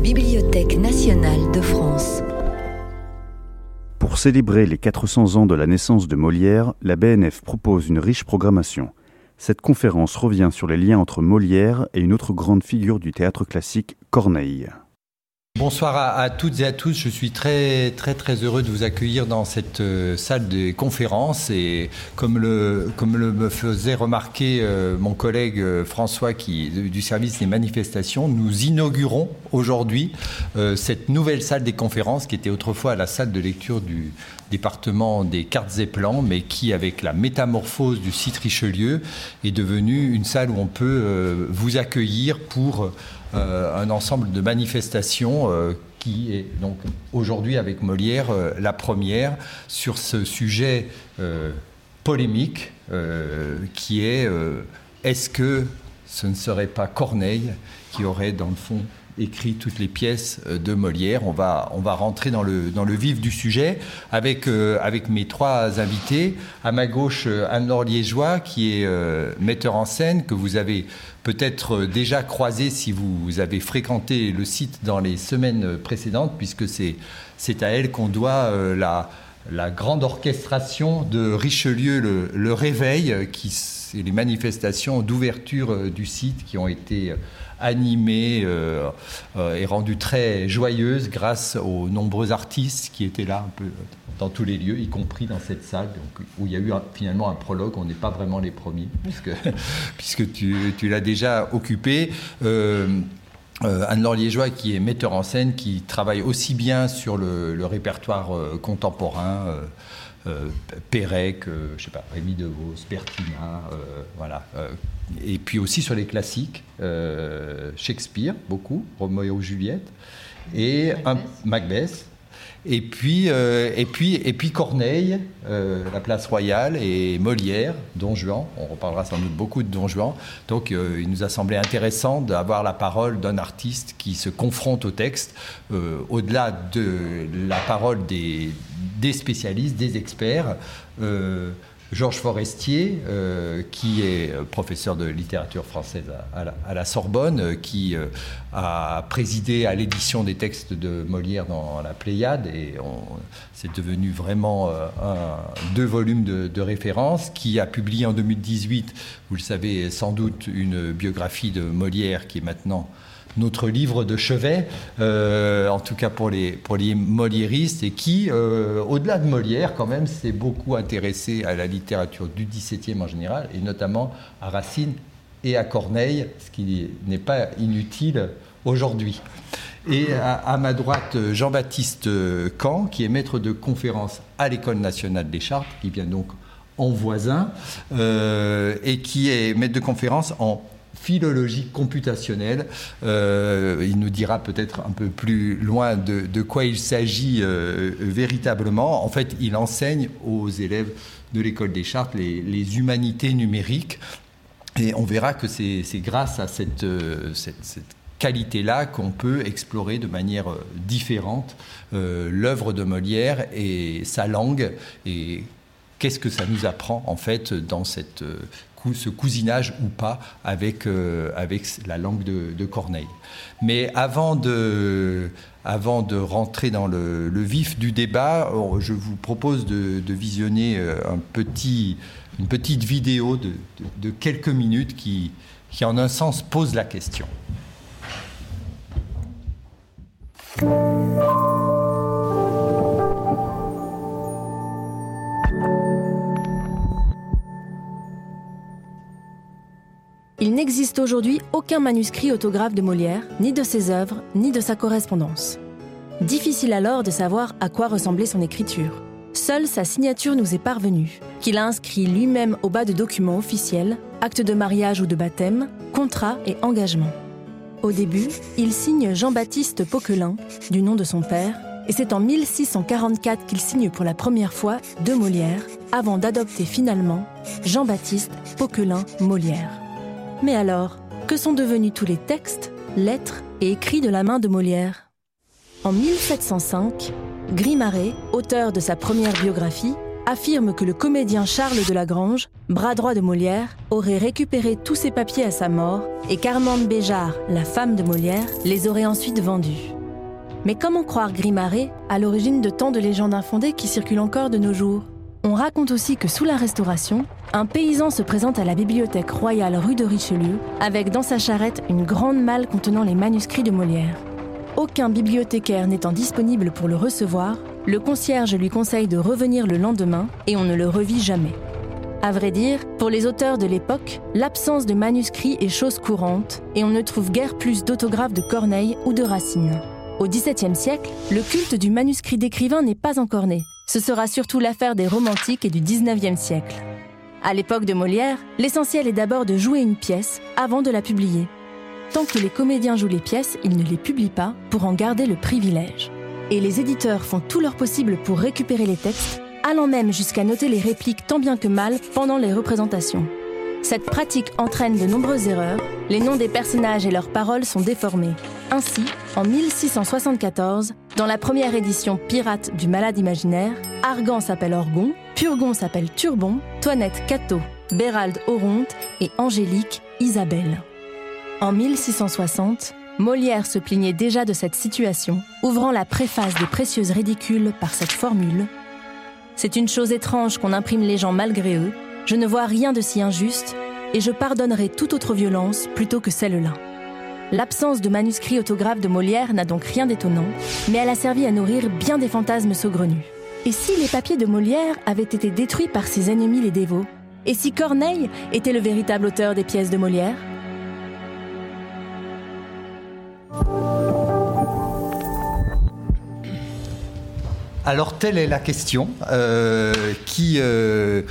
Bibliothèque nationale de France. Pour célébrer les 400 ans de la naissance de Molière, la BNF propose une riche programmation. Cette conférence revient sur les liens entre Molière et une autre grande figure du théâtre classique, Corneille. Bonsoir à, toutes et à tous. Je suis très très très heureux de vous accueillir dans cette euh, salle de conférence et comme le comme le me faisait remarquer euh, mon collègue euh, François qui du service des manifestations, nous inaugurons aujourd'hui cette nouvelle salle des conférences qui était autrefois la salle de lecture du département des cartes et plans, mais qui, avec la métamorphose du site Richelieu, est devenue une salle où on peut vous accueillir pour euh, un ensemble de manifestations euh, qui est donc aujourd'hui avec Molière euh, la première sur ce sujet polémique qui est est-ce que ce ne serait pas Corneille qui aurait dans le fond écrit toutes les pièces euh, de Molière. On va, on va rentrer dans le, dans le vif du sujet avec, euh, avec mes trois invités. À ma gauche, euh, Anne-Laure Liégeois, qui est metteur en scène, que vous avez peut-être déjà croisé si vous avez fréquenté le site dans les semaines précédentes, puisque c'est, c'est à elle qu'on doit la, la grande orchestration de Richelieu, le, Réveil, qui les manifestations d'ouverture du site qui ont été animée euh, euh, et rendue très joyeuse grâce aux nombreux artistes qui étaient là un peu dans tous les lieux, y compris dans cette salle où il y a eu finalement un prologue. On n'est pas vraiment les premiers, puisque, puisque tu, tu l'as déjà occupé. Euh, Anne-Laure Liégeois, qui est metteur en scène, qui travaille aussi bien sur le, répertoire contemporain, euh, Pérec, euh, je sais pas, Rémi DeVos, Bertina, euh, voilà. Et puis aussi sur les classiques, Shakespeare, beaucoup, Roméo et Juliette, et un Macbeth et puis, euh, et puis, et puis Corneille, euh, la place royale, et Molière, Don Juan. On reparlera sans doute beaucoup de Don Juan. Donc, euh, il nous a semblé intéressant d'avoir la parole d'un artiste qui se confronte au texte, au-delà de la parole des, des spécialistes, des experts. Georges Forestier, euh, qui est euh, professeur de littérature française à, la, Sorbonne, euh, qui a présidé à l'édition des textes de Molière dans la Pléiade, et c'est devenu vraiment deux volumes de, référence, qui a publié en 2018, vous le savez sans doute, une biographie de Molière qui est maintenant notre livre de chevet, euh, en tout cas pour les, pour les moliéristes, et qui, euh, au-delà de Molière, quand même, s'est beaucoup intéressé à la littérature du XVIIe en général, et notamment à Racine et à Corneille, ce qui n'est pas inutile aujourd'hui. Et à, ma droite, Jean-Baptiste Camp, qui est maître de conférence à l'École nationale des Chartes, qui vient donc en voisin, euh, et qui est maître de conférence en philologie computationnelle. Euh, il nous dira peut-être un peu plus loin de, quoi il s'agit euh, véritablement. En fait, il enseigne aux élèves de l'école des chartes les, humanités numériques. Et on verra que c'est grâce à cette, euh, cette, qualité-là qu'on peut explorer de manière différente l'œuvre de Molière et sa langue et qu'est-ce que ça nous apprend en fait dans cette ce cousinage ou pas avec, euh, la langue de, Corneille. Mais avant de, rentrer dans le, vif du débat, je vous propose de, visionner euh, un petit, une petite vidéo de, quelques minutes qui, en un sens, pose la question. Il n'existe aujourd'hui aucun manuscrit autographe de Molière, ni de ses œuvres, ni de sa correspondance. Difficile alors de savoir à quoi ressemblait son écriture. Seule sa signature nous est parvenue, qu'il a inscrit lui-même au bas de documents officiels, actes de mariage ou de baptême, contrats et engagements. Au début, il signe Jean-Baptiste Poquelin, du nom de son père, et c'est en 1644 qu'il signe pour la première fois de Molière, avant d'adopter finalement Jean-Baptiste Poquelin Molière. Mais alors, que sont devenus tous les textes, lettres et écrits de la main de Molière? En 1705, Grimaret, auteur de sa première biographie, affirme que le comédien Charles de Lagrange, bras droit de Molière, aurait récupéré tous ses papiers à sa mort et qu'Armande Béjart, la femme de Molière, les aurait ensuite vendus. Mais comment croire Grimaret à l'origine de tant de légendes infondées qui circulent encore de nos jours? On raconte aussi que sous la Restauration, un paysan se présente à la bibliothèque royale rue de Richelieu avec dans sa charrette une grande malle contenant les manuscrits de Molière. Aucun bibliothécaire n'étant disponible pour le recevoir, le concierge lui conseille de revenir le lendemain et on ne le revit jamais. À vrai dire, pour les auteurs de l'époque, l'absence de manuscrits est chose courante et on ne trouve guère plus d'autographes de Corneille ou de Racine. Au XVIIe siècle, le culte du manuscrit d'écrivain n'est pas encore né. Ce sera surtout l'affaire des romantiques et du XIXe siècle. À l'époque de Molière, l'essentiel est d'abord de jouer une pièce avant de la publier. Tant que les comédiens jouent les pièces, ils ne les publient pas pour en garder le privilège. Et les éditeurs font tout leur possible pour récupérer les textes, allant même jusqu'à noter les répliques tant bien que mal pendant les représentations. Cette pratique entraîne de nombreuses erreurs, les noms des personnages et leurs paroles sont déformés. Ainsi, en 1674, dans la première édition pirate du Malade imaginaire, Argan s'appelle Orgon, Purgon s'appelle Turbon, Toinette Cato, Bérald Oronte et Angélique Isabelle. En 1660, Molière se plaignait déjà de cette situation, ouvrant la préface des Précieuses Ridicules par cette formule C'est une chose étrange qu'on imprime les gens malgré eux, je ne vois rien de si injuste, et je pardonnerai toute autre violence plutôt que celle-là. L'absence de manuscrit autographe de Molière n'a donc rien d'étonnant, mais elle a servi à nourrir bien des fantasmes saugrenus. Et si les papiers de Molière avaient été détruits par ses ennemis les dévots Et si Corneille était le véritable auteur des pièces de Molière? Alors telle est la question euh, qui, euh,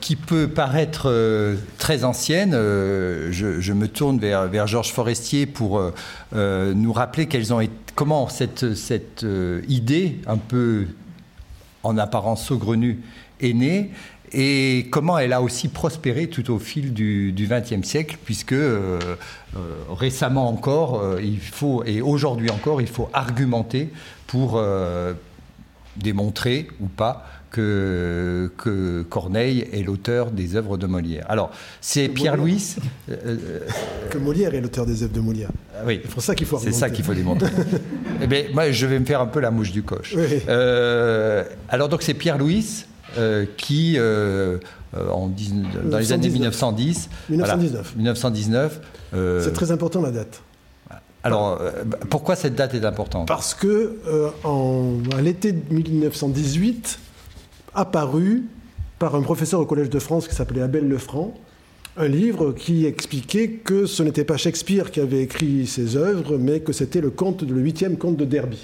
qui peut paraître euh, très ancienne. Je, me tourne vers, Georges Forestier pour nous rappeler quelles ont été, comment cette, cette idée un peu en apparence saugrenue est née et comment elle a aussi prospéré tout au fil du XXe siècle, puisque récemment encore, il faut, et aujourd'hui encore, il faut argumenter pour, démontrer ou pas que, que Corneille est l'auteur des œuvres de Molière. Alors, c'est Pierre-Louis. Euh, euh, que Molière est l'auteur des œuvres de Molière. Ah oui. C'est pour ça qu'il faut C'est ça qu'il faut démontrer. eh bien, moi, je vais me faire un peu la mouche du coche. Euh, alors, donc, c'est Pierre-Louis qui, en, dans les années 1910. 1919. 1919. c'est très important la date. Alors, euh, pourquoi cette date est importante Parce que euh, à l'été 1918, apparu par un professeur au Collège de France qui s'appelait Abel Lefranc, un livre qui expliquait que ce n'était pas Shakespeare qui avait écrit ses œuvres, mais que c'était le conte, le huitième conte de Derby.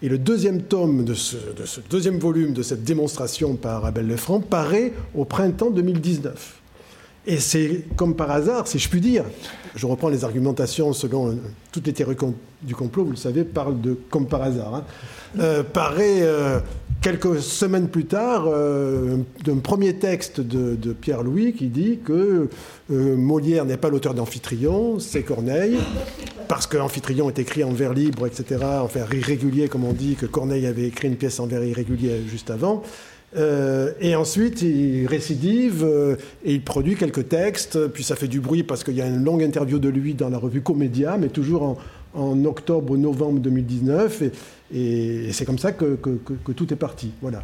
Et le deuxième tome de ce, de ce deuxième volume de cette démonstration par Abel Lefranc paraît au printemps 2019. Et c'est comme par hasard, si je puis dire, je reprends les argumentations selon euh, toutes les théories du complot, vous le savez, parlent de comme par hasard. Hein. Euh, paraît euh, quelques semaines plus tard d'un premier texte de, Pierre-Louis qui dit que Molière n'est pas l'auteur d'Amphitryon, c'est Corneille, parce qu'Amphitryon est écrit en vers libre, etc., en vers irrégulier, comme on dit, que Corneille avait écrit une pièce en vers irrégulier juste avant. Euh, et ensuite, il récidive euh, et il produit quelques textes. Puis ça fait du bruit parce qu'il y a une longue interview de lui dans la revue Comédia, mais toujours en, en octobre novembre 2019. Et, et c'est comme ça que, que, tout est parti. Voilà.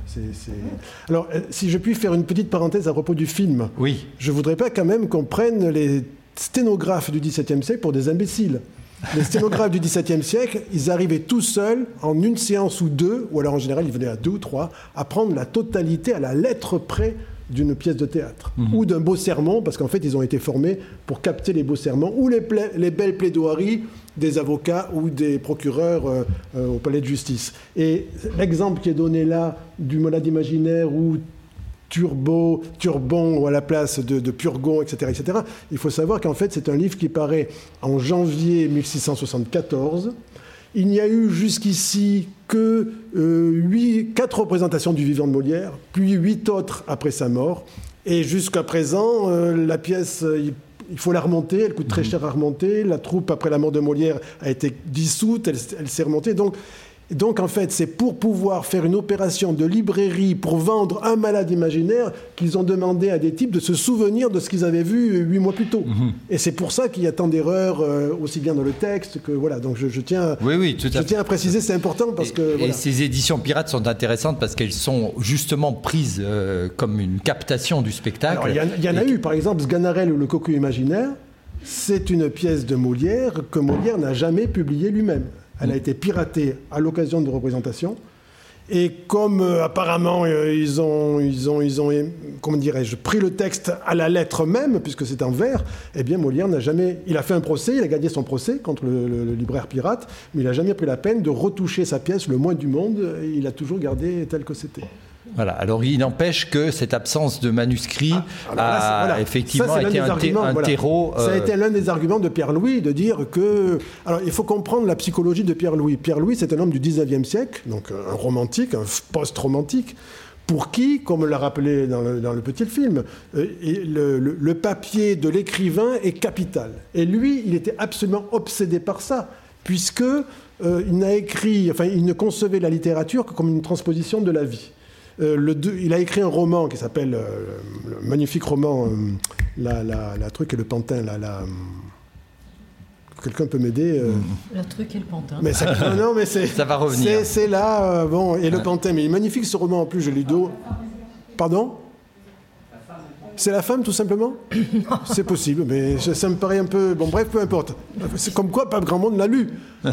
Alors, euh, si je puis faire une petite parenthèse à propos du film. Oui. Je voudrais pas quand même qu'on prenne les sténographes du XVIIe siècle pour des imbéciles. Les sténographes du XVIIe siècle, ils arrivaient tout seuls, en une séance ou deux, ou alors en général ils venaient à deux ou trois, à prendre la totalité à la lettre près d'une pièce de théâtre mhm. ou d'un beau sermon, parce qu'en fait ils ont été formés pour capter les beaux sermons ou les, les belles plaidoiries des avocats ou des procureurs euh, euh, au palais de justice. Et l'exemple qui est donné là du malade imaginaire ou Turbo, Turbon ou à la place de, Purgon, etc., etc. Il faut savoir qu'en fait, c'est un livre qui paraît en janvier 1674. Il n'y a eu jusqu'ici que euh, quatre représentations du vivant de Molière, puis huit autres après sa mort. Et jusqu'à présent, euh, la pièce, il, faut la remonter, elle coûte très mhm. cher à remonter. La troupe, après la mort de Molière, a été dissoute, elle, elle s'est remontée. Donc, donc en fait, c'est pour pouvoir faire une opération de librairie pour vendre un malade imaginaire qu'ils ont demandé à des types de se souvenir de ce qu'ils avaient vu huit mois plus tôt. Mhm. Et c'est pour ça qu'il y a tant d'erreurs, euh, aussi bien dans le texte que voilà. Donc je, tiens, oui, oui, je tiens à préciser, c'est important parce que. Et ces éditions pirates sont intéressantes parce qu'elles sont justement prises euh, comme une captation du spectacle. Il y, en a eu, par exemple, Sganarelle ou le cocu imaginaire. C'est une pièce de Molière que Molière n'a jamais publiée lui-même. Elle a été piratée à l'occasion de représentations. Et comme euh, apparemment euh, ils ont, ont, comment dirais-je, pris le texte à la lettre même, puisque c'est en vers, eh bien Molière n'a jamais, il a fait un procès, il a gagné son procès contre le, libraire pirate, mais il n'a jamais pris la peine de retoucher sa pièce le moins du monde. Il a toujours gardé tel que c'était. Voilà. Alors, il n'empêche que cette absence de manuscrit ah, a effectivement été un, terreau. Ça a euh, été l'un des arguments de Pierre-Louis de dire que. Alors, il faut comprendre la psychologie de Pierre-Louis. Pierre-Louis, c'est un homme du 19e siècle, donc un romantique, un post-romantique, pour qui, comme l'a rappelé dans le, petit film, euh, le, papier de l'écrivain est capital. Et lui, il était absolument obsédé par ça, puisque euh, il n'a écrit, enfin, il ne concevait la littérature que comme une transposition de la vie. Euh, il a écrit un roman qui s'appelle, euh, le magnifique roman, euh, la, truc et le pantin, la, quelqu'un peut m'aider La truc et le pantin. Mais ça, non, mais c'est, ça va revenir. C'est, là, bon, et le pantin, mais il est magnifique ce roman en plus, je l'ai lu. Pardon? C'est la femme, tout simplement? C'est possible, mais ça me paraît un peu... Bon, bref, peu importe. C'est comme quoi, pas grand monde l'a lu.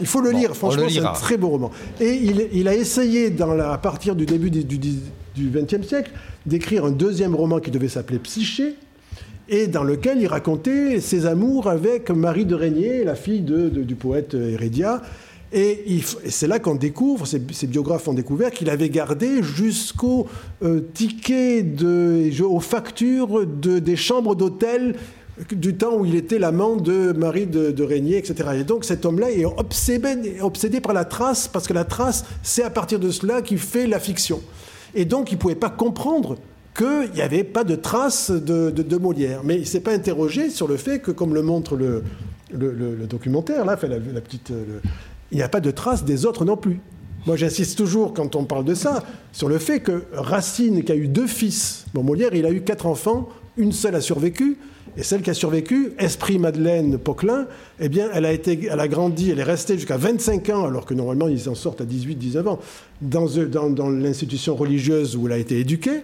Il faut le lire, franchement, c'est un très beau roman. Et il, a essayé, dans la, à partir du début du XXe siècle, d'écrire un deuxième roman qui devait s'appeler Psyché, et dans lequel il racontait ses amours avec Marie de Régnier, la fille du poète Hérédia. Et, c'est là qu'on découvre, ces, biographes ont découvert qu'il avait gardé jusqu'au euh, ticket, de, aux factures de, des chambres d'hôtel du temps où il était l'amant de Marie de, Régnier, etc. Et donc cet homme-là est obsédé, par la trace, parce que la trace, c'est à partir de cela qu'il fait la fiction. Et donc il ne pouvait pas comprendre qu'il n'y avait pas de trace de, Molière. Mais il ne s'est pas interrogé sur le fait que, comme le montre le, documentaire, là, fait la, petite, il n'y a pas de trace des autres non plus. Moi, j'insiste toujours, quand on parle de ça, sur le fait que Racine, qui a eu deux fils, bon, Molière, il a eu quatre enfants, une seule a survécu, et celle qui a survécu, Esprit Madeleine Poquelin, eh bien, elle a, été, elle a grandi, elle est restée jusqu'à 25 ans, alors que normalement, ils en sortent à 18-19 ans, dans, dans, l'institution religieuse où elle a été éduquée.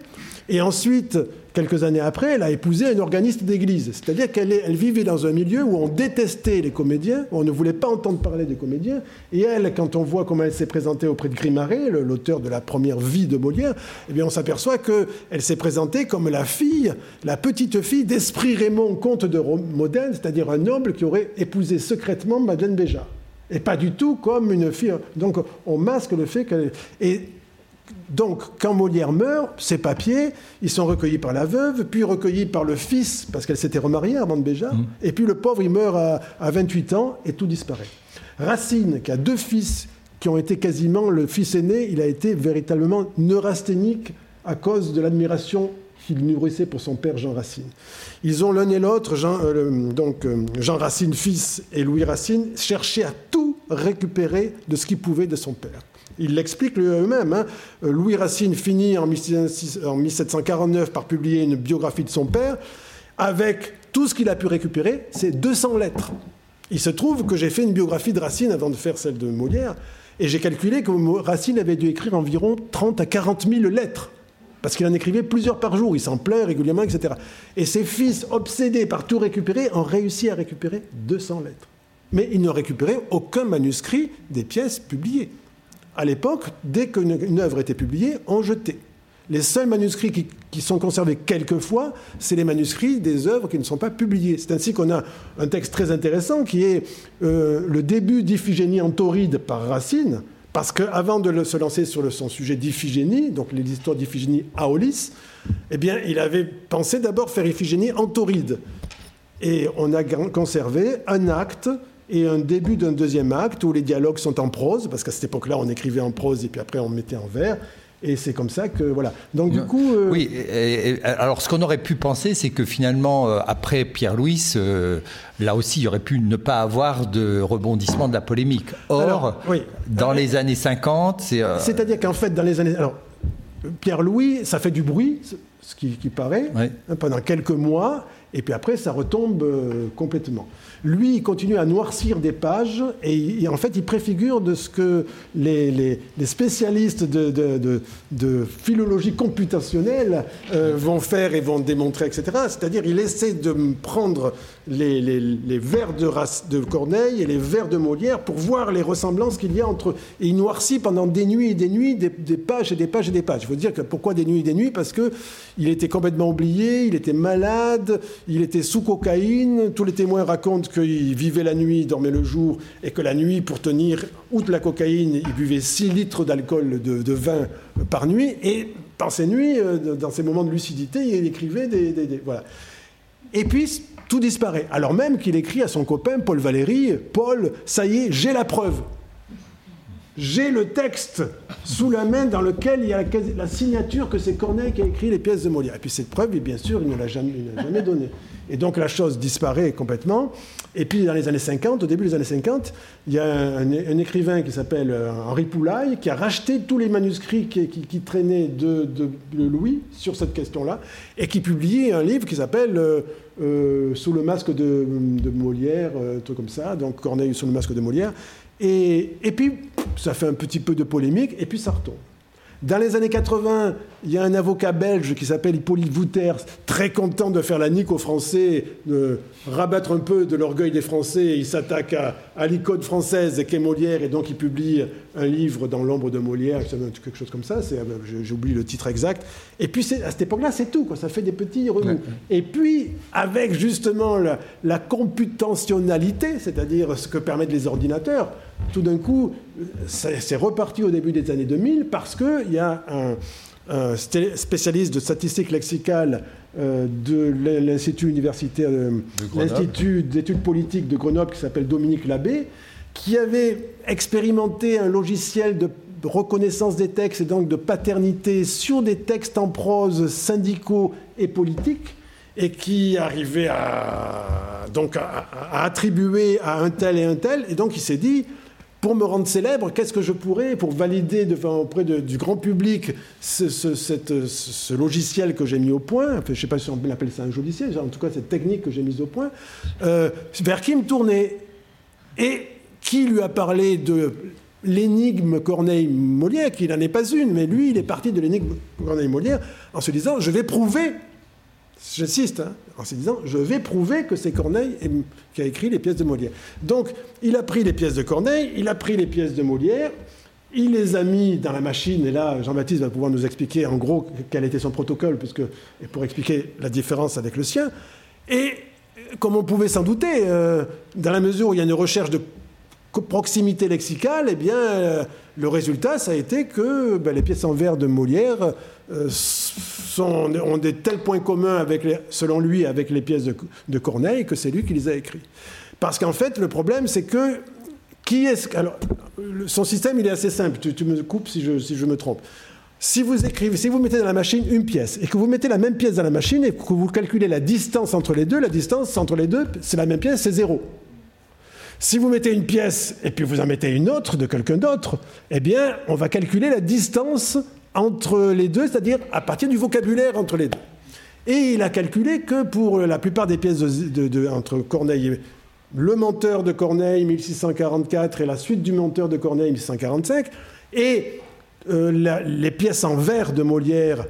Et ensuite, quelques années après, elle a épousé un organiste d'église. C'est-à-dire qu'elle elle vivait dans un milieu où on détestait les comédiens, où on ne voulait pas entendre parler des comédiens. Et elle, quand on voit comment elle s'est présentée auprès de Grimaret, l'auteur de la première vie de Molière, eh bien on s'aperçoit qu'elle s'est présentée comme la fille, la petite fille d'Esprit Raymond, comte de Modène, c'est-à-dire un noble qui aurait épousé secrètement Madeleine Béja. Et pas du tout comme une fille. Donc on masque le fait qu'elle. Et donc, quand Molière meurt, ses papiers, ils sont recueillis par la veuve, puis recueillis par le fils, parce qu'elle s'était remariée, avant de Béja, mmh. et puis le pauvre, il meurt à, 28 ans, et tout disparaît. Racine, qui a deux fils, qui ont été quasiment le fils aîné, il a été véritablement neurasthénique à cause de l'admiration qu'il nourrissait pour son père Jean Racine. Ils ont l'un et l'autre, Jean, euh, donc euh, Jean Racine fils et Louis Racine, cherché à tout récupérer de ce qu'il pouvait de son père. Il l'explique eux-mêmes. Hein. Euh, Louis Racine finit en 1749 par publier une biographie de son père avec tout ce qu'il a pu récupérer, c'est 200 lettres. Il se trouve que j'ai fait une biographie de Racine avant de faire celle de Molière, et j'ai calculé que Racine avait dû écrire environ 30 à 40 000 lettres, parce qu'il en écrivait plusieurs par jour, il s'en plaint régulièrement, etc. Et ses fils, obsédés par tout récupérer, ont réussi à récupérer 200 lettres. Mais ils n'ont récupéré aucun manuscrit des pièces publiées à l'époque, dès qu'une œuvre était publiée, on jetait. Les seuls manuscrits qui, sont conservés quelquefois, c'est les manuscrits des œuvres qui ne sont pas publiées. C'est ainsi qu'on a un texte très intéressant qui est euh, le début d'Iphigénie en tauride par Racine, parce qu'avant de se lancer sur son sujet d'Iphigénie, donc l'histoire d'Iphigénie à Aulis, eh bien, il avait pensé d'abord faire Iphigénie en tauride. Et on a conservé un acte et un début d'un deuxième acte où les dialogues sont en prose, parce qu'à cette époque-là, on écrivait en prose et puis après on mettait en vers. Et c'est comme ça que voilà. Donc du coup. Euh, oui. alors ce qu'on aurait pu penser, c'est que finalement, euh, après Pierre Louis, euh, là aussi, il y aurait pu ne pas avoir de rebondissement de la polémique. Or, dans les années 50, c'est. C'est-à-dire qu'en fait, dans les années. Alors, Pierre Louis, ça fait du bruit, ce qui, paraît, hein, pendant quelques mois, et puis après, ça retombe complètement. Lui, il continue à noircir des pages et, en fait, il préfigure de ce que les, spécialistes de, philologie computationnelle euh, vont faire et vont démontrer, etc. C'est-à-dire, il essaie de prendre les, vers de, Corneille et les vers de Molière pour voir les ressemblances qu'il y a entre. Et il noircit pendant des nuits et des nuits des, pages et des pages et des pages. Il faut dire que pourquoi des nuits et des nuits? Parce qu'il était complètement oublié, il était malade, il était sous cocaïne. Tous les témoins racontent qu'il vivait la nuit, dormait le jour, et que la nuit, pour tenir, outre la cocaïne, il buvait 6 litres d'alcool de, vin par nuit. Et dans ces nuits, euh, dans ces moments de lucidité, il écrivait des, voilà. Et puis, tout disparaît. Alors même qu'il écrit à son copain Paul Valéry, Paul, ça y est, j'ai la preuve. J'ai le texte sous la main dans lequel il y a la signature que c'est Corneille qui a écrit les pièces de Molière. Et puis cette preuve, bien sûr, il ne l'a jamais donnée. Et donc la chose disparaît complètement. Et puis dans les années 50, au début des années 50, il y a un, écrivain qui s'appelle euh, Henri Poulaille qui a racheté tous les manuscrits qui, traînaient de, Louis sur cette question-là et qui publie un livre qui s'appelle euh, euh, Sous le masque de, Molière, un truc comme ça, donc Corneille sous le masque de Molière. Et, et puis ça fait un petit peu de polémique et puis ça retombe. Dans les années 80, il y a un avocat belge qui s'appelle Hippolyte Wouters, très content de faire la nique aux Français, de rabattre un peu de l'orgueil des Français. Il s'attaque à, l'icône française qu'est Molière et donc il publie un livre dans l'ombre de Molière, quelque chose comme ça. J'oublie le titre exact. Et puis à cette époque-là, c'est tout. Ça fait des petits remous. Et puis, avec justement la, la computationnalité, c'est-à-dire ce que permettent les ordinateurs, tout d'un coup, c'est reparti au début des années 2000 parce qu'il y a un, spécialiste de statistiques lexicales euh, de l'Institut universitaire, euh, l'Institut d'études politiques de Grenoble qui s'appelle Dominique Labbé, qui avait expérimenté un logiciel de reconnaissance des textes et donc de paternité sur des textes en prose syndicaux et politiques et qui arrivait à, donc à, attribuer à un tel et un tel. Et donc il s'est dit, pour me rendre célèbre, qu'est-ce que je pourrais, pour valider auprès du grand public ce, logiciel que j'ai mis au point, je ne sais pas si on appelle ça un logiciel, en tout cas cette technique que j'ai mise au point, euh, vers qui me tourner Et qui lui a parlé de l'énigme Corneille-Molière, qui n'en est pas une, mais lui, il est parti de l'énigme Corneille-Molière en se disant, je vais prouver J'insiste, hein, en se disant, je vais prouver que c'est Corneille qui a écrit les pièces de Molière. Donc, il a pris les pièces de Corneille, il a pris les pièces de Molière, il les a mis dans la machine, et là, Jean-Baptiste va pouvoir nous expliquer en gros quel était son protocole, puisque, et pour expliquer la différence avec le sien. Et comme on pouvait s'en douter, euh, dans la mesure où il y a une recherche de proximité lexicale, eh bien, euh, le résultat, ça a été que ben, les pièces en vers de Molière euh, ont des tels points communs, avec selon lui, avec les pièces de, Corneille, que c'est lui qui les a écrites. Parce qu'en fait, le problème, c'est que qui est alors son système, il est assez simple. Tu, me coupes si je, si je me trompe. Si vous écrivez, si vous mettez dans la machine une pièce et que vous mettez la même pièce dans la machine et que vous calculez la distance entre les deux, la distance entre les deux, c'est la même pièce, c'est zéro. Si vous mettez une pièce et puis vous en mettez une autre de quelqu'un d'autre, eh bien, on va calculer la distance entre les deux, c'est-à-dire à partir du vocabulaire entre les deux. Et il a calculé que pour la plupart des pièces entre Corneille et le menteur de Corneille 1644 et la suite du menteur de Corneille 1645, et euh, les pièces en vers de Molière,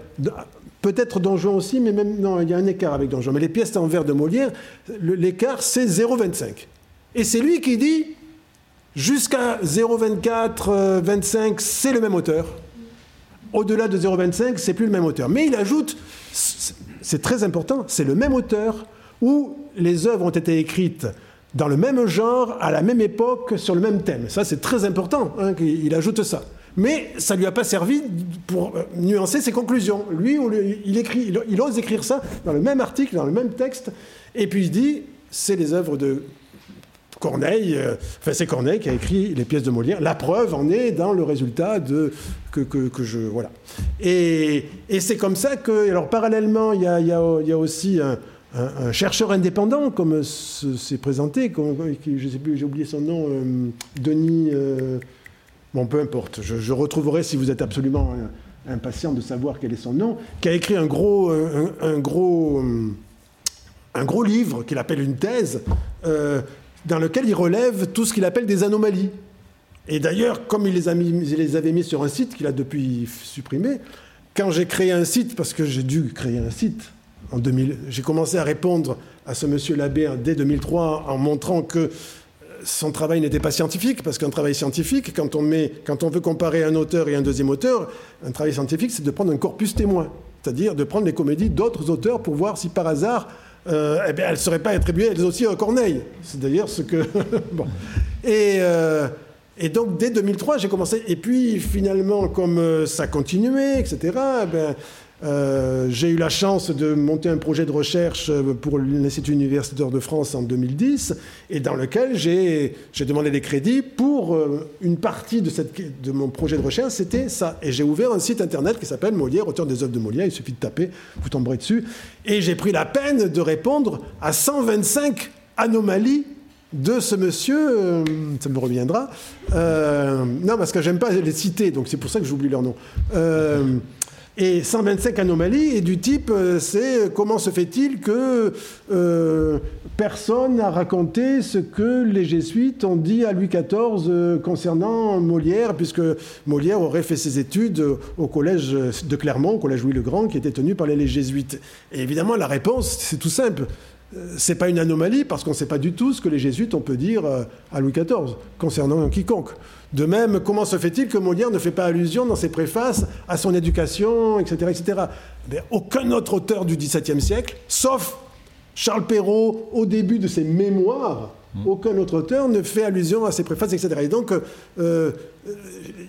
peut-être Donjon aussi, mais même non, il y a un écart avec Donjon, mais les pièces en vers de Molière, l'écart c'est 0,25. Et c'est lui qui dit jusqu'à 0,24, 25, euh, c'est le même auteur. Au-delà de 0,25, c'est plus le même auteur. Mais il ajoute, c'est très important, c'est le même auteur où les œuvres ont été écrites dans le même genre, à la même époque, sur le même thème. Ça, c'est très important, hein, il ajoute ça. Mais ça ne lui a pas servi pour euh, nuancer ses conclusions. Lui, il, écrit, il ose écrire ça dans le même article, dans le même texte, et puis il dit, c'est les œuvres de Corneille, euh, c'est Corneille qui a écrit les pièces de Molière. La preuve en est dans le résultat de que, que, je voilà. Et, et c'est comme ça que alors parallèlement il y a, aussi un, chercheur indépendant comme s'est présenté, je sais plus, j'ai oublié son nom, euh, Denis. Euh, bon, peu importe, je, retrouverai si vous êtes absolument impatient de savoir quel est son nom, qui a écrit un gros livre qu'il appelle une thèse dans lequel il relève tout ce qu'il appelle des anomalies. Et d'ailleurs, comme il les, avait mis sur un site qu'il a depuis supprimé, quand j'ai créé un site, parce que j'ai dû créer un site en 2000, j'ai commencé à répondre à ce monsieur Labbé dès 2003 en montrant que son travail n'était pas scientifique, parce qu'un travail scientifique, quand on, quand on veut comparer un auteur et un deuxième auteur, un travail scientifique, c'est de prendre un corpus témoin, c'est-à-dire de prendre les comédies d'autres auteurs pour voir si par hasard euh, eh bien, elle ne serait pas attribuée elles aussi à Corneille. C'est d'ailleurs ce que. bon. Et, euh, et, donc, dès 2003, j'ai commencé. Et puis, finalement, comme euh, ça continuait, etc., eh ben, euh, j'ai eu la chance de monter un projet de recherche euh, pour l'Institut universitaire de France en 2010, et dans lequel j'ai demandé des crédits pour euh, une partie de, mon projet de recherche, c'était ça. Et j'ai ouvert un site internet qui s'appelle Molière, auteur des œuvres de Molière, il suffit de taper, vous tomberez dessus. Et j'ai pris la peine de répondre à 125 anomalies de ce monsieur, ça me reviendra. non, parce que j'aime pas les citer, donc c'est pour ça que j'oublie leur nom. Et 125 anomalies, et du type, euh, c'est euh, comment se fait-il que euh, personne n'a raconté ce que les jésuites ont dit à Louis XIV concernant Molière, puisque Molière aurait fait ses études au collège de Clermont, au collège Louis-le-Grand, qui était tenu par les jésuites. Et évidemment, la réponse, c'est tout simple. C'est pas une anomalie parce qu'on ne sait pas du tout ce que les jésuites on peut dire à Louis XIV concernant quiconque. De même, comment se fait-il que Molière ne fait pas allusion dans ses préfaces à son éducation, etc. etc. Mais aucun autre auteur du XVIIe siècle, sauf Charles Perrault au début de ses mémoires, Mm. Aucun autre auteur ne fait allusion à ces préfaces, etc. Et donc, euh, euh,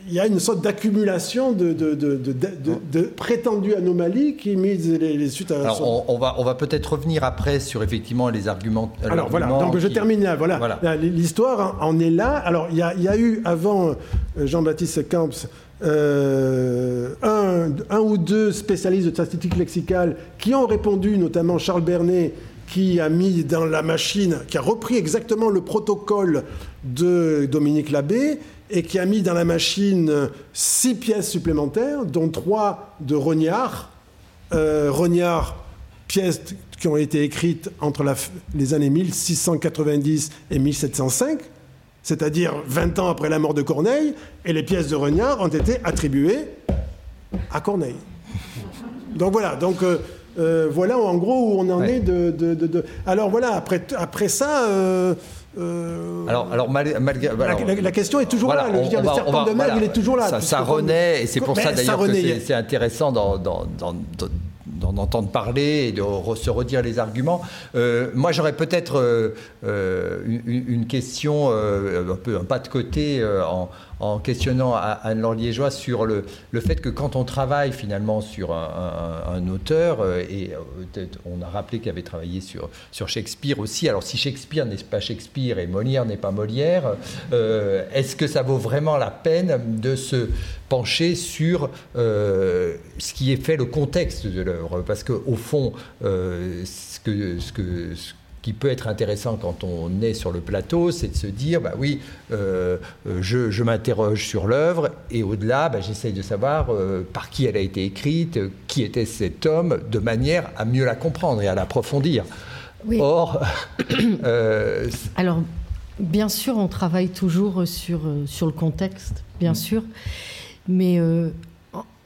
il y a une sorte d'accumulation de, de, prétendues anomalies qui misent les, suites à... Alors, on, va, on va peut-être revenir après sur effectivement les arguments... Alors voilà, donc je termine là. Voilà, l'histoire en est là. Alors, il y, a, eu avant euh, Jean-Baptiste Camps... un, un, ou deux spécialistes de statistique lexicale qui ont répondu, notamment Charles Bernet, qui a mis dans la machine, qui a repris exactement le protocole de Dominique Labbé et qui a mis dans la machine six pièces supplémentaires, dont trois de Rognard. Euh, Rognard, pièces qui ont été écrites entre les années 1690 et 1705, c'est-à-dire 20 ans après la mort de Corneille, et les pièces de Rognard ont été attribuées à Corneille. Donc voilà, donc euh, euh, voilà en gros où on en est de, Alors voilà, après, après ça. Euh, euh, alors, alors, malgré, la, question est toujours là. Le, serpent de mer, il est toujours là. Ça, ça renaît, et c'est pour ça d'ailleurs que c'est intéressant dans, dans, d'en entendre parler et de se redire les arguments. Euh, moi, j'aurais peut-être euh, euh, une, question, un peu un pas de côté, en, questionnant Anne-Laure Liégeois sur le, le, fait que quand on travaille finalement sur un, auteur, et on a rappelé qu'il avait travaillé sur, sur Shakespeare aussi, alors si Shakespeare n'est pas Shakespeare et Molière n'est pas Molière, est-ce que ça vaut vraiment la peine de se pencher sur ce qui est fait, le contexte de l'œuvre? Parce qu'au fond, euh, ce, que, ce, que, ce qui peut être intéressant quand on est sur le plateau, c'est de se dire, bah oui, euh, je, je m'interroge sur l'œuvre et au-delà, bah, j'essaye de savoir par qui elle a été écrite, qui était cet homme, de manière à mieux la comprendre et à l'approfondir. Oui. Or, alors, bien sûr, on travaille toujours sur, sur le contexte, bien mm. sûr. Mais euh,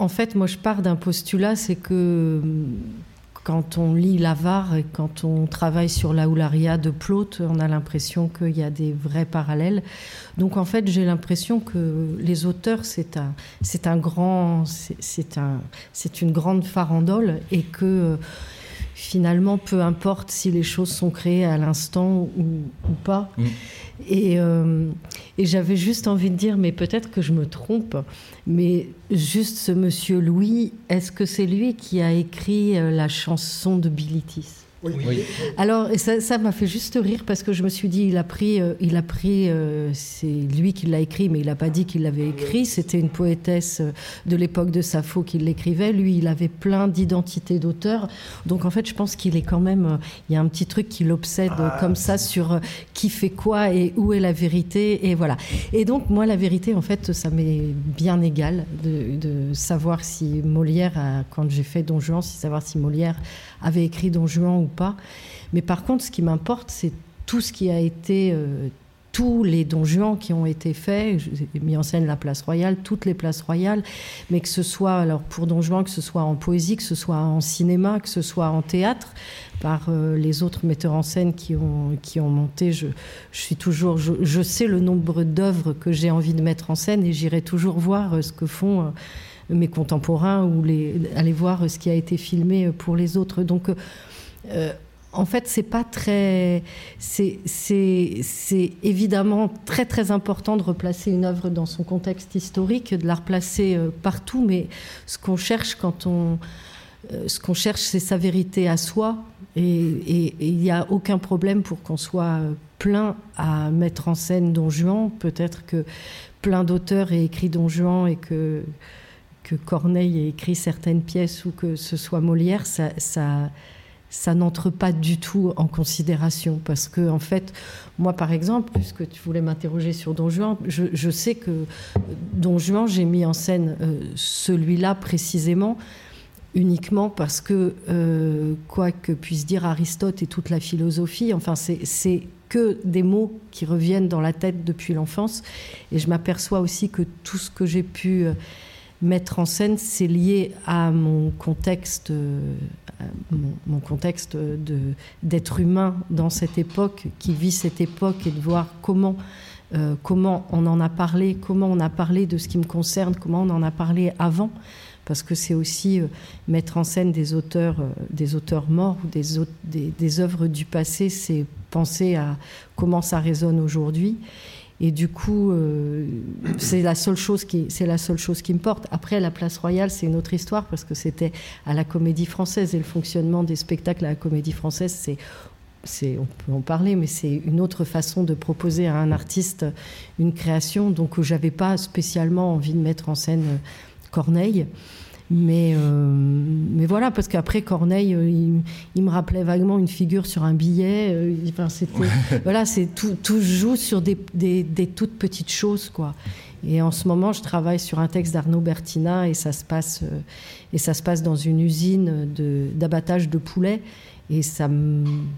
en fait, moi, je pars d'un postulat, c'est que quand on lit l'avare et quand on travaille sur la Oularia de Plaute, on a l'impression qu'il y a des vrais parallèles. Donc en fait, j'ai l'impression que les auteurs, c'est un, grand, c'est un, c'est une grande farandole et que finalement, peu importe si les choses sont créées à l'instant ou, pas. Euh, et, j'avais juste envie de dire, mais peut-être que je me trompe, mais juste ce monsieur Louis, est-ce que c'est lui qui a écrit euh, la chanson de Bilitis? Oui. Alors, ça m'a fait juste rire parce que je me suis dit, il a pris, euh, il a pris, euh, c'est lui qui l'a écrit, mais il n'a pas dit qu'il l'avait écrit. C'était une poétesse euh, de l'époque de Sappho qui l'écrivait. Lui, il avait plein d'identités d'auteur. Donc, en fait, je pense qu'il est quand même, il y a un petit truc qui l'obsède ah, comme ça sur qui fait quoi et où est la vérité. Et voilà. Et donc, moi, la vérité, en fait, ça m'est bien égal de, de savoir si Molière, a, quand j'ai fait Don Juan, si savoir si Molière avait écrit Don Juan ou pas. Mais par contre, ce qui m'importe, c'est tout ce qui a été, euh, tous les Don Juan qui ont été faits. J'ai mis en scène la place royale, toutes les places royales, mais que ce soit, alors pour Don Juan, que ce soit en poésie, que ce soit en cinéma, que ce soit en théâtre, par euh, les autres metteurs en scène qui ont, qui ont monté. Je, suis toujours, je, sais le nombre d'œuvres que j'ai envie de mettre en scène et j'irai toujours voir euh, ce que font mes contemporains ou aller voir ce qui a été filmé pour les autres. Donc, euh, en fait, c'est pas très. C'est évidemment très très important de replacer une œuvre dans son contexte historique, de la replacer euh, partout, mais ce qu'on cherche quand on. Euh, ce qu'on cherche, c'est sa vérité à soi, et il n'y a aucun problème pour qu'on soit plein à mettre en scène Don Juan. Peut-être que plein d'auteurs aient écrit Don Juan et que que Corneille ait écrit certaines pièces ou que ce soit Molière, ça, ça, n'entre pas du tout en considération. Parce que, en fait, moi, par exemple, puisque tu voulais m'interroger sur Don Juan, je, sais que Don Juan, j'ai mis en scène euh, celui-là précisément uniquement parce que, euh, quoi que puisse dire Aristote et toute la philosophie, enfin, c'est que des mots qui reviennent dans la tête depuis l'enfance. Et je m'aperçois aussi que tout ce que j'ai pu... Euh, mettre en scène, c'est lié à mon contexte, euh, mon, contexte d'être humain dans cette époque, qui vit cette époque, et de voir comment, euh, comment on en a parlé, comment on a parlé de ce qui me concerne, comment on en a parlé avant, parce que c'est aussi euh, mettre en scène des auteurs, des auteurs morts ou des, des œuvres du passé, c'est penser à comment ça résonne aujourd'hui. Et du coup, euh, c'est la seule chose qui, c'est la seule chose qui me porte. Après, la Place Royale, c'est une autre histoire parce que c'était à la Comédie Française et le fonctionnement des spectacles à la Comédie Française, c'est on peut en parler, mais c'est une autre façon de proposer à un artiste une création. Donc, j'avais pas spécialement envie de mettre en scène Corneille. Mais, euh, mais voilà, parce qu'après Corneille, euh, il, me rappelait vaguement une figure sur un billet. Euh, enfin, c'était, voilà, c'est tout, tout joue sur des, des, des, toutes petites choses, quoi. Et en ce moment, je travaille sur un texte d'Arnaud Bertina et ça se passe, et ça se passe dans une usine de, d'abattage de poulets. Et ça,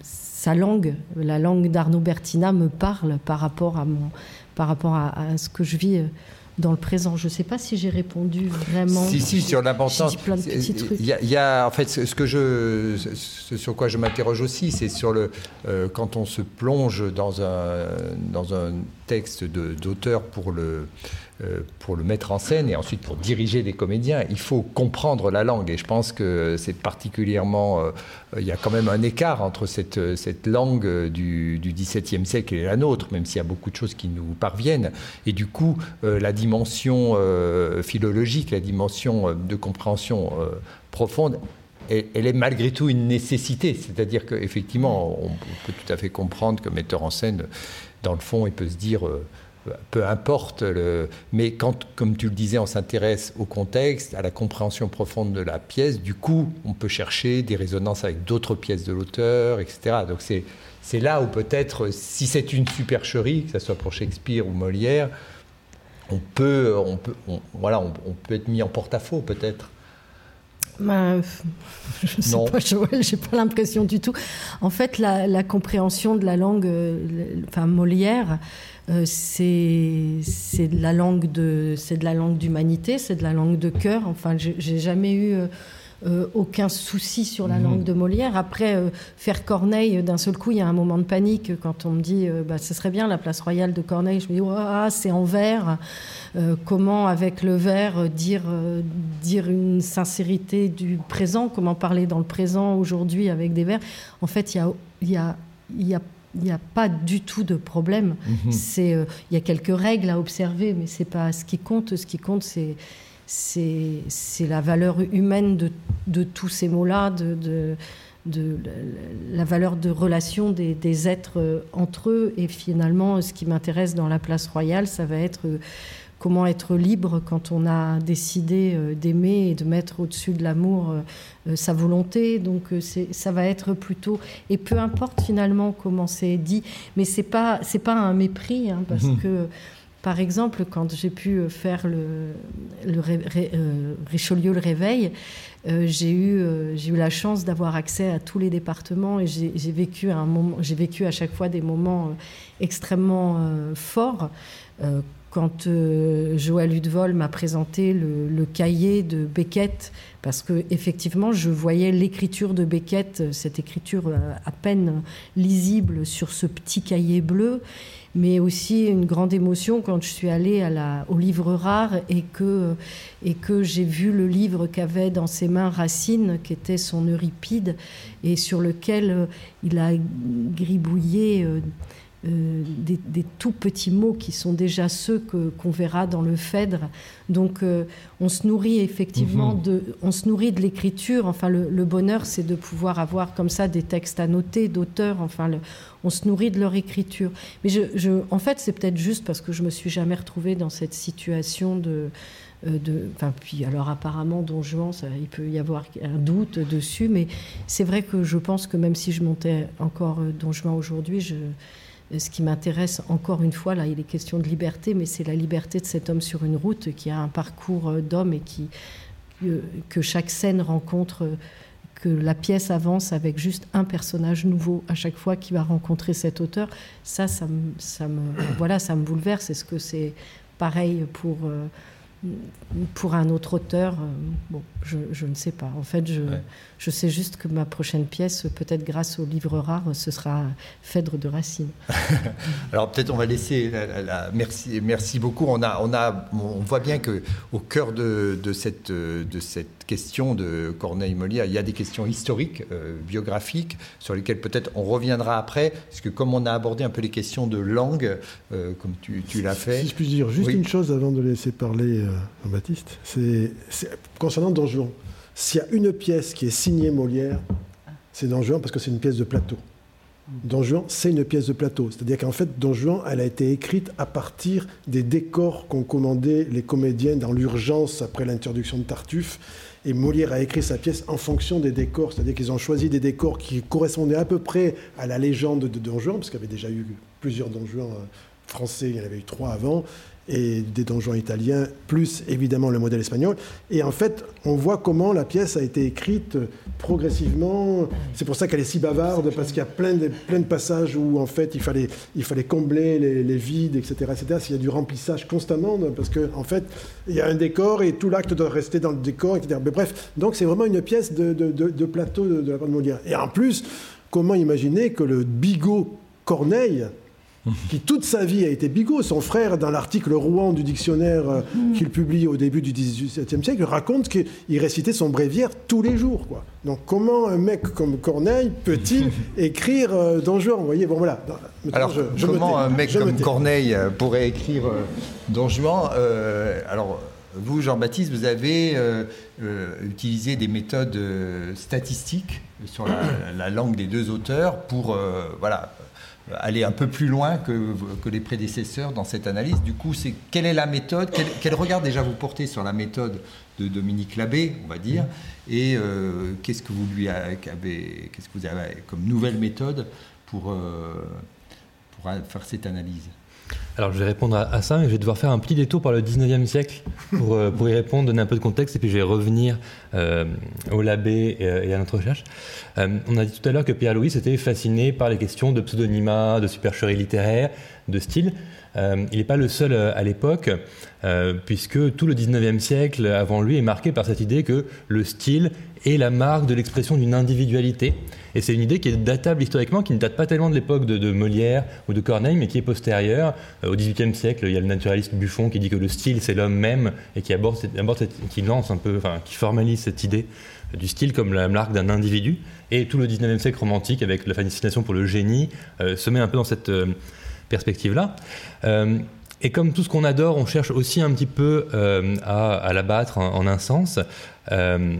sa langue, la langue d'Arnaud Bertina me parle par rapport à, mon, par rapport à, à ce que je vis dans le présent. Je ne sais pas si j'ai répondu vraiment. Si, si, sur l'importance. Il y, a, en fait, ce, que je, ce sur quoi je m'interroge aussi, c'est sur le. Euh, quand on se plonge dans un, dans un texte d'auteur pour le pour le mettre en scène et ensuite pour diriger des comédiens, il faut comprendre la langue. Et je pense que c'est particulièrement. Euh, il y a quand même un écart entre cette, cette langue du, du XVIIe siècle et la nôtre, même s'il y a beaucoup de choses qui nous parviennent. Et du coup, euh, la dimension philologique, la dimension de compréhension profonde, elle, est malgré tout une nécessité. C'est-à-dire qu'effectivement, on peut tout à fait comprendre que metteur en scène, dans le fond, il peut se dire peu importe. Le... Mais quand, comme tu le disais, on s'intéresse au contexte, à la compréhension profonde de la pièce, du coup, on peut chercher des résonances avec d'autres pièces de l'auteur, etc. Donc c'est, c'est là où peut-être, si c'est une supercherie, que ce soit pour Shakespeare ou Molière, on peut, on peut, voilà, on, peut être mis en porte-à-faux peut-être. Ben, je sais pas, j'ai pas l'impression du tout. En fait, la, la, compréhension de la langue, euh, enfin Molière, euh, c'est de la langue de c'est de la langue d'humanité, c'est de la langue de cœur. Enfin, j'ai jamais eu euh, euh, aucun souci sur la mhm. langue de Molière. Après, faire Corneille, d'un seul coup, il y a un moment de panique quand on me dit bah, ce serait bien la place royale de Corneille. Je me dis c'est en vers. comment, avec le vers, dire, dire une sincérité du présent? Comment parler dans le présent aujourd'hui avec des vers? En fait, il y a, y a, y a il n'y a pas du tout de problème. Mhm. C'est, euh, il y a quelques règles à observer, mais c'est pas ce qui compte. Ce qui compte, c'est la valeur humaine de, de tous ces mots-là, de, de, de la, valeur de relation des, êtres entre eux. Et finalement, ce qui m'intéresse dans la place royale, ça va être comment être libre quand on a décidé d'aimer et de mettre au-dessus de l'amour sa volonté. Donc ça va être plutôt et peu importe finalement comment c'est dit, mais c'est pas c'est pas un mépris hein, parce mmh. que par exemple, quand j'ai pu euh, faire le, le euh, Richelieu le réveil, euh, j'ai eu, j'ai eu la chance d'avoir accès à tous les départements et j'ai vécu, un moment, vécu à chaque fois des moments extrêmement forts. Quand Joël Ludevol m'a présenté le, cahier de Beckett, parce que effectivement, je voyais l'écriture de Beckett, cette écriture à peine lisible sur ce petit cahier bleu, mais aussi une grande émotion quand je suis allée à la, au livre rare et que, et que j'ai vu le livre qu'avait dans ses mains Racine, qui était son Euripide, et sur lequel euh, il a gribouillé. Euh, euh, des, tout petits mots qui sont déjà ceux que, qu'on verra dans le Phèdre. Donc euh, on se nourrit effectivement mhm. de, on se nourrit de l'écriture. Enfin le, bonheur c'est de pouvoir avoir comme ça des textes annotés d'auteurs. Enfin on se nourrit de leur écriture. Mais je, en fait c'est peut-être juste parce que je me suis jamais retrouvée dans cette situation de euh, de, enfin, puis alors apparemment Don Juan, ça, il peut y avoir un doute dessus, mais c'est vrai que je pense que même si je montais encore Don Juan aujourd'hui, je, ce qui m'intéresse encore une fois, là il est question de liberté, mais c'est la liberté de cet homme sur une route qui a un parcours euh, d'homme et qui, euh, que chaque scène rencontre, que la pièce avance avec juste un personnage nouveau à chaque fois qui va rencontrer cet auteur. Ça, ça me, voilà, ça me bouleverse. Est-ce que c'est pareil pour... Euh, pour un autre auteur, euh, bon, je, ne sais pas. En fait, je, je, sais juste que ma prochaine pièce, peut-être grâce au livre rare, ce sera Phèdre de Racine. Alors peut-être on va laisser. La, merci, merci beaucoup. On a, on a, on voit bien que au cœur de, de cette, de cette question de Corneille Molière, il y a des questions historiques, euh, biographiques, sur lesquelles peut-être on reviendra après, parce que comme on a abordé un peu les questions de langue, euh, comme tu, tu l'as fait. Si je puis dire juste une chose avant de laisser parler. Jean-Baptiste, c'est concernant Don Juan. S'il y a une pièce qui est signée Molière, c'est Don Juan parce que c'est une pièce de plateau. Don Juan, c'est une pièce de plateau. C'est-à-dire qu'en fait, Don Juan, elle a été écrite à partir des décors qu'ont commandés les comédiens dans l'urgence après l'introduction de Tartuffe. Et Molière a écrit sa pièce en fonction des décors. C'est-à-dire qu'ils ont choisi des décors qui correspondaient à peu près à la légende de Don Juan, parce qu'il y avait déjà eu plusieurs Don Juan euh, français, il y en avait eu trois avant et des donjons italiens, plus évidemment le modèle espagnol. Et en fait, on voit comment la pièce a été écrite progressivement. C'est pour ça qu'elle est si bavarde, parce qu'il y a plein de, plein de passages où en fait il fallait, il fallait combler les, vides, etc. etc. S'il y a du remplissage constamment, parce qu'en en fait, il y a un décor et tout l'acte doit rester dans le décor, etc. Mais bref, donc c'est vraiment une pièce de, de, plateau de, la part de Molière. Et en plus, comment imaginer que le bigot Corneille qui toute sa vie a été bigot. Son frère, dans l'article Rouen du dictionnaire euh, qu'il publie au début du XVIIe siècle, raconte qu'il récitait son bréviaire tous les jours. Quoi. Donc comment un mec comme Corneille peut-il écrire euh, Don Juan Vous voyez, bon voilà. Alors comment un mec comme Corneille euh, pourrait écrire euh, Don Juan Alors vous, Jean-Baptiste, vous avez utilisé des méthodes statistiques sur la, la, langue des deux auteurs pour voilà aller un peu plus loin que, les prédécesseurs dans cette analyse. Du coup, c'est quelle est la méthode quel, regard déjà vous portez sur la méthode de Dominique Labbé, on va dire, et euh, qu'est-ce que vous lui avez, qu'est-ce que vous avez comme nouvelle méthode pour, euh, pour faire cette analyse? Alors je vais répondre à, ça, mais je vais devoir faire un petit détour par le 19e siècle pour, euh, pour y répondre, donner un peu de contexte, et puis je vais revenir euh, au labé et, et, à notre recherche. Euh, on a dit tout à l'heure que Pierre-Louis était fasciné par les questions de pseudonymat, de supercherie littéraire, de style. Euh, il n'est pas le seul euh, à l'époque, euh, puisque tout le 19e siècle avant lui est marqué par cette idée que le style est la marque de l'expression d'une individualité. Et c'est une idée qui est datable historiquement, qui ne date pas tellement de l'époque de, Molière ou de Corneille, mais qui est postérieure. au XVIIIe siècle, il y a le naturaliste Buffon qui dit que le style, c'est l'homme même, et qui, aborde, qui lance un peu, enfin, qui formalise cette idée du style comme la marque d'un individu. Et tout le 19e siècle romantique, avec la fascination pour le génie, se met un peu dans cette perspective-là. Euh, et comme tout ce qu'on adore, on cherche aussi un petit peu euh, à, l'abattre en, un sens. Euh,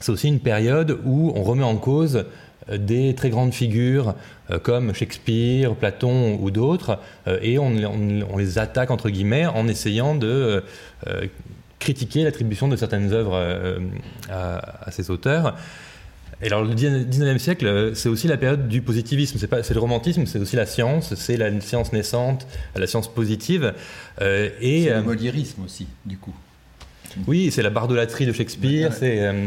c'est aussi une période où on remet en cause des très grandes figures comme Shakespeare, Platon ou d'autres, et on, les attaque entre guillemets en essayant de critiquer l'attribution de certaines œuvres à, ces auteurs. Et alors le 19e siècle, c'est aussi la période du positivisme. C'est, pas, le romantisme, c'est aussi la science, c'est la science naissante, la science positive. Euh, et, c'est le euh, moliérisme aussi, du coup. Oui, c'est la bardolâtrie de Shakespeare, c'est, euh,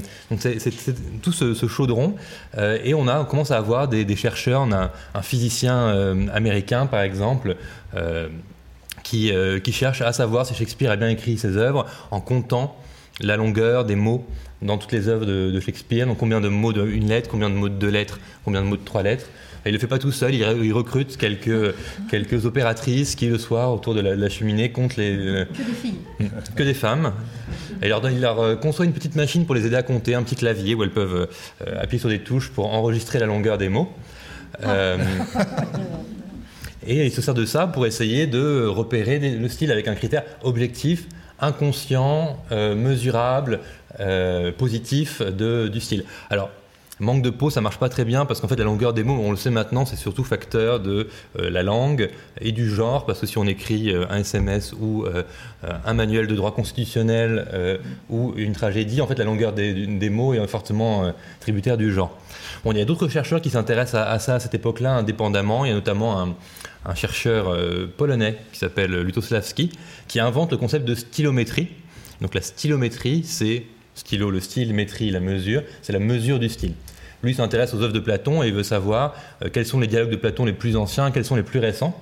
tout ce, chaudron. et on, a, commence à avoir des, chercheurs, on a un, physicien américain par exemple, qui, qui cherche à savoir si Shakespeare a bien écrit ses œuvres en comptant la longueur des mots dans toutes les œuvres de, Shakespeare. Donc combien de mots d'une lettre, combien de mots de deux lettres, combien de mots de trois lettres. Et il ne le fait pas tout seul, il, recrute quelques, quelques opératrices qui, le soir, autour de la, cheminée, comptent les. Que des filles. Que des femmes. Et alors, il leur euh, conçoit une petite machine pour les aider à compter, un petit clavier où elles peuvent euh, appuyer sur des touches pour enregistrer la longueur des mots. Euh, et il se sert de ça pour essayer de repérer le style avec un critère objectif, inconscient, mesurable, positif de, du style. Alors, Manque de peau, ça marche pas très bien parce qu'en fait la longueur des mots, on le sait maintenant, c'est surtout facteur de euh, la langue et du genre parce que si on écrit euh, un SMS ou un manuel de droit constitutionnel ou une tragédie, en fait la longueur des, mots est fortement tributaire du genre. Bon, il y a d'autres chercheurs qui s'intéressent à, ça à cette époque-là indépendamment. Il y a notamment un, un chercheur polonais qui s'appelle Lutosławski qui invente le concept de stylométrie. Donc la stylométrie, c'est stylo, le style, métrie, la mesure, c'est la mesure du style. Lui s'intéresse aux œuvres de Platon et veut savoir euh, quels sont les dialogues de Platon les plus anciens, quels sont les plus récents.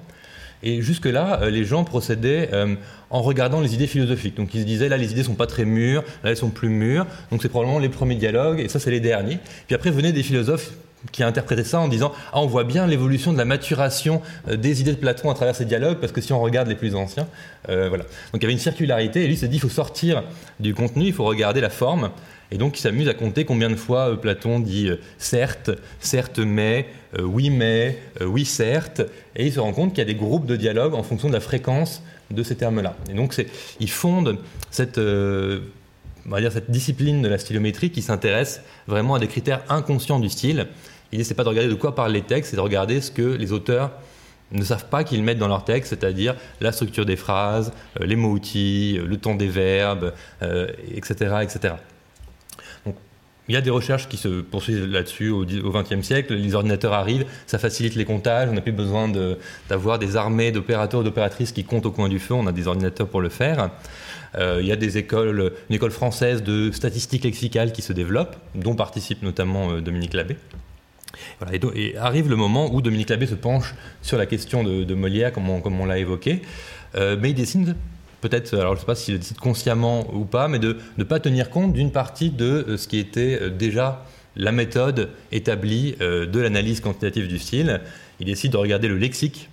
Et jusque-là, euh, les gens procédaient euh, en regardant les idées philosophiques. Donc ils se disaient, là, les idées sont pas très mûres, là, elles sont plus mûres. Donc c'est probablement les premiers dialogues, et ça, c'est les derniers. Puis après venaient des philosophes qui a interprété ça en disant ah on voit bien l'évolution de la maturation des idées de Platon à travers ces dialogues parce que si on regarde les plus anciens voilà donc il y avait une circularité et lui s'est dit il faut sortir du contenu il faut regarder la forme et donc il s'amuse à compter combien de fois euh, Platon dit certes certes mais oui mais oui certes et il se rend compte qu'il y a des groupes de dialogues en fonction de la fréquence de ces termes là et donc c'est il fonde cette on va dire cette discipline de la stylométrie qui s'intéresse vraiment à des critères inconscients du style L'idée, c'est pas de regarder de quoi parlent les textes, c'est de regarder ce que les auteurs ne savent pas qu'ils mettent dans leur texte, c'est-à-dire la structure des phrases, euh, les mots-outils, euh, le ton des verbes, etc., euh, etc. il y a des recherches qui se poursuivent là-dessus au XXe siècle. Les ordinateurs arrivent, ça facilite les comptages. On n'a plus besoin d'avoir des armées d'opérateurs ou d'opératrices qui comptent au coin du feu. On a des ordinateurs pour le faire. il y a des écoles, une école française de statistique lexicale qui se développe, dont participe notamment Dominique Labbé. Et, arrive le moment où Dominique Labbé se penche sur la question de, Molière, comme on, l'a évoqué, euh, mais il décide peut-être, alors je ne sais pas s'il décide consciemment ou pas, mais de ne pas tenir compte d'une partie de euh, ce qui était euh, déjà la méthode établie de l'analyse quantitative du style. Il décide de regarder le lexique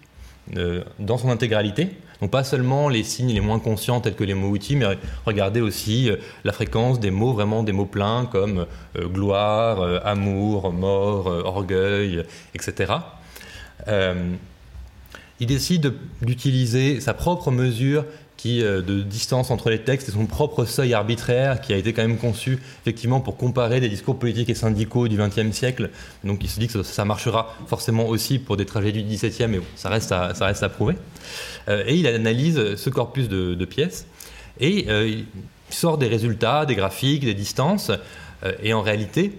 dans son intégralité, donc pas seulement les signes les moins conscients tels que les mots-outils, mais regardez aussi euh, la fréquence des mots, vraiment des mots pleins comme euh, gloire, euh, amour, mort, orgueil, etc. il décide d'utiliser sa propre mesure euh, de distance entre les textes et son propre seuil arbitraire qui a été quand même conçu effectivement pour comparer des discours politiques et syndicaux du XXe siècle. Donc il se dit que ça, marchera forcément aussi pour des tragédies du XVIIe, mais ça, reste à, ça reste à prouver. Euh, et il analyse ce corpus de, pièces et euh, il sort des résultats, des graphiques, des distances. et en réalité,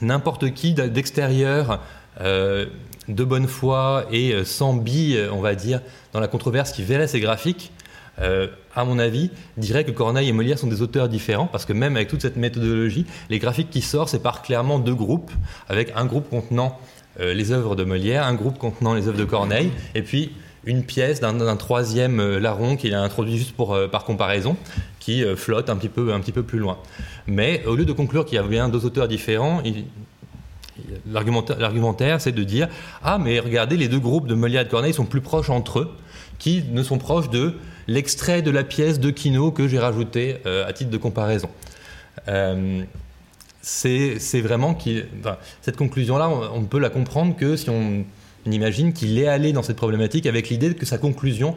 n'importe qui d'extérieur de bonne foi et sans billes, on va dire, dans la controverse qui verrait ces graphiques, euh, à mon avis, dirait que Corneille et Molière sont des auteurs différents, parce que même avec toute cette méthodologie, les graphiques qui sortent séparent clairement deux groupes, avec un groupe contenant euh, les œuvres de Molière, un groupe contenant les œuvres de Corneille, et puis une pièce d'un troisième euh, larron qu'il a introduit juste pour, par comparaison, qui flotte un petit, peu, un petit peu plus loin. Mais au lieu de conclure qu'il y a bien deux auteurs différents, l'argumentaire, c'est de dire Ah, mais regardez, les deux groupes de Molière et de Corneille sont plus proches entre eux, qui ne sont proches de l'extrait de la pièce de Kino que j'ai rajouté euh, à titre de comparaison. Euh, c'est vraiment qu'il. cette conclusion-là, on, ne peut la comprendre que si on imagine qu'il est allé dans cette problématique avec l'idée que sa conclusion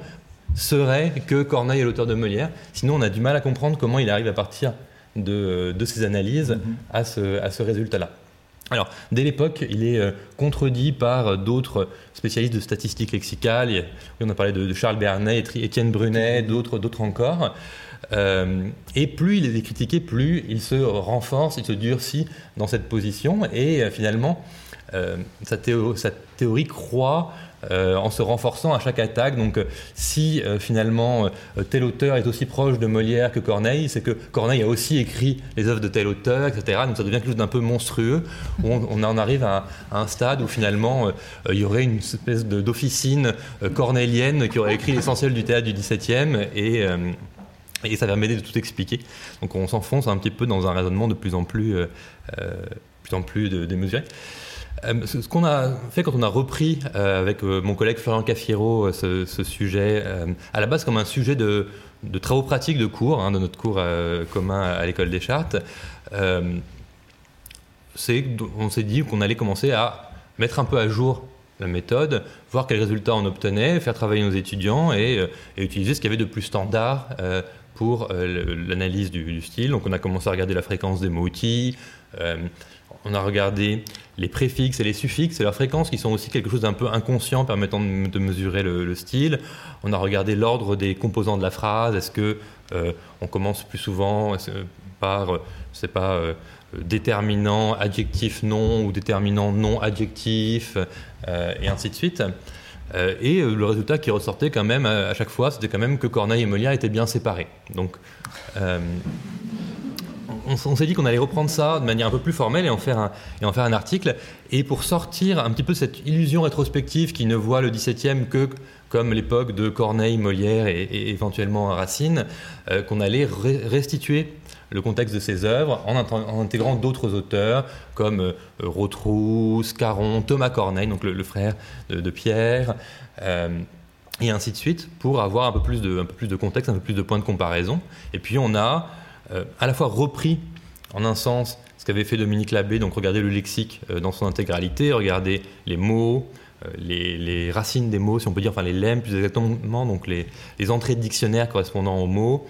serait que Corneille est l'auteur de Molière. Sinon, on a du mal à comprendre comment il arrive à partir de, de ses analyses mm-hmm. à ce, à ce résultat-là. Alors, dès l'époque, il est euh, contredit par d'autres spécialistes de statistiques lexicales. On a parlé de, Charles Bernet, Étienne Brunet, d'autres, encore. Euh, et plus il est critiqué, plus il se renforce, il se durcit dans cette position. Et euh, finalement, sa, théorie croit euh, en se renforçant à chaque attaque. Donc euh, si euh, finalement tel auteur est aussi proche de Molière que Corneille, c'est que Corneille a aussi écrit les œuvres de tel auteur, etc. Donc ça devient quelque chose d'un peu monstrueux, où on, en arrive à, un stade où finalement il y aurait une espèce d'officine cornélienne qui aurait écrit l'essentiel du théâtre du XVIIe et... Et ça m'aider de tout expliquer. Donc on s'enfonce un petit peu dans un raisonnement de plus en plus, plus, en plus démesuré. Euh, ce qu'on a fait quand on a repris euh, avec euh, mon collègue Florian Caffiero ce, sujet, à la base comme un sujet de, travaux pratiques de cours, hein, de notre cours commun à l'école des chartes, c'est on s'est dit qu'on allait commencer à mettre un peu à jour la méthode, voir quels résultats on obtenait, faire travailler nos étudiants et, utiliser ce qu'il y avait de plus standard pour l'analyse du, style. Donc on a commencé à regarder la fréquence des mots-outils, on a regardé les préfixes et les suffixes et leurs fréquences qui sont aussi quelque chose d'un peu inconscient permettant de, mesurer le, style. On a regardé l'ordre des composants de la phrase. Est-ce que euh, on commence plus souvent par, euh, c'est pas, euh, déterminant adjectif non ou déterminant non adjectif et ainsi de suite. et le résultat qui ressortait quand même à, chaque fois, c'était quand même que Corneille et Molière étaient bien séparés. Donc on, s'est dit qu'on allait reprendre ça de manière un peu plus formelle et en, faire un, et en faire un article. Et pour sortir un petit peu cette illusion rétrospective qui ne voit le XVIIe que comme l'époque de Corneille, Molière et, éventuellement Racine, euh, qu'on allait restituer le contexte de ses œuvres en, intégrant d'autres auteurs comme euh, Rotrou, Scarron, Thomas Corneille, donc le, frère de, Pierre, euh, et ainsi de suite, pour avoir un peu, plus de, un peu plus de contexte, un peu plus de points de comparaison. Et puis on a à la fois repris en un sens ce qu'avait fait Dominique Labbé, donc regarder le lexique euh, dans son intégralité, regarder les mots, euh, les, racines des mots, si on peut dire, enfin les lemmes plus exactement, donc les, entrées de dictionnaire correspondant aux mots,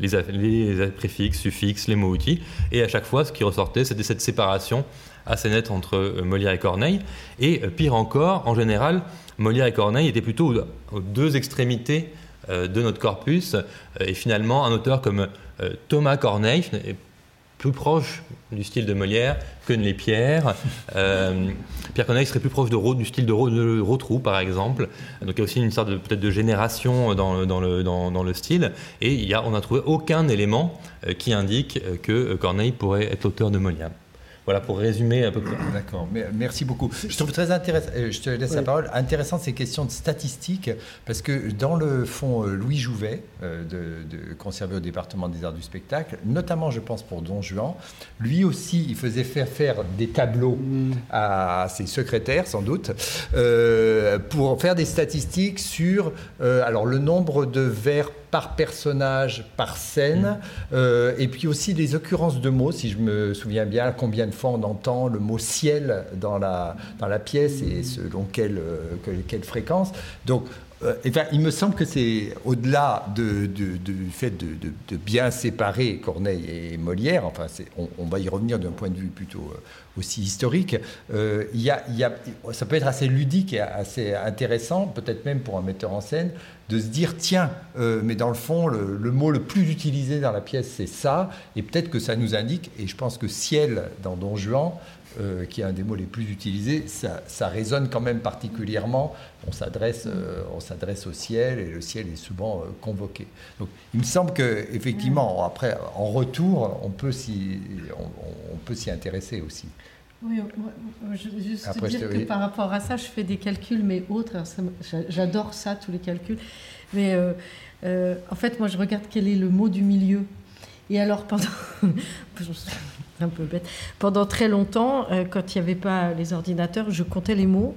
les, les, préfixes, suffixes, les mots-outils. Et à chaque fois, ce qui ressortait, c'était cette séparation assez nette entre Molière et Corneille. Et pire encore, en général, Molière et Corneille étaient plutôt aux deux extrémités de notre corpus. Et finalement, un auteur comme euh, Thomas Corneille est plus proche du style de Molière que ne l'est Pierre. Euh, Pierre Corneille serait plus proche de, du style de, Rotrou, par exemple. Donc il y a aussi une sorte de, peut-être de génération dans le, dans, le, dans, le, style. Et il y a, on n'a trouvé aucun élément euh, qui indique que Corneille pourrait être l'auteur de Molière. Voilà pour résumer un peu près. D'accord, merci beaucoup. Je trouve très intéressant, euh, je te laisse la parole, intéressant ces questions de statistiques, parce que dans le fond, euh, Louis Jouvet, euh, de, conservé au département des arts du spectacle, notamment je pense pour Don Juan, lui aussi, il faisait faire faire des tableaux mm. à ses secrétaires, sans doute, pour faire des statistiques sur alors, le nombre de vers par personnage, par scène, mm. euh, et puis aussi les occurrences de mots, si je me souviens bien, combien de on entend le mot ciel dans la, dans la pièce et selon quelle, euh, fréquence. Euh, il me semble que c'est au-delà de, du fait de, bien séparer Corneille et Molière, enfin on, va y revenir d'un point de vue plutôt euh, aussi historique, euh, y a, ça peut être assez ludique et assez intéressant, peut-être même pour un metteur en scène, de se dire tiens, mais dans le fond, le, mot le plus utilisé dans la pièce, c'est ça, et peut-être que ça nous indique, et je pense que ciel dans Don Juan, euh, qui est un des mots les plus utilisés, ça, résonne quand même particulièrement. On s'adresse, euh, on s'adresse au ciel et le ciel est souvent euh, convoqué. Donc, il me semble que effectivement, après, en retour, on peut s'y, on, peut s'y intéresser aussi. Oui, juste dire que par rapport à ça, je fais des calculs, mais autres. J'adore ça, tous les calculs. Mais en fait, moi, je regarde quel est le mot du milieu. Et alors, pendant. un peu bête. Pendant très longtemps, euh, quand il n'y avait pas les ordinateurs, je comptais les mots.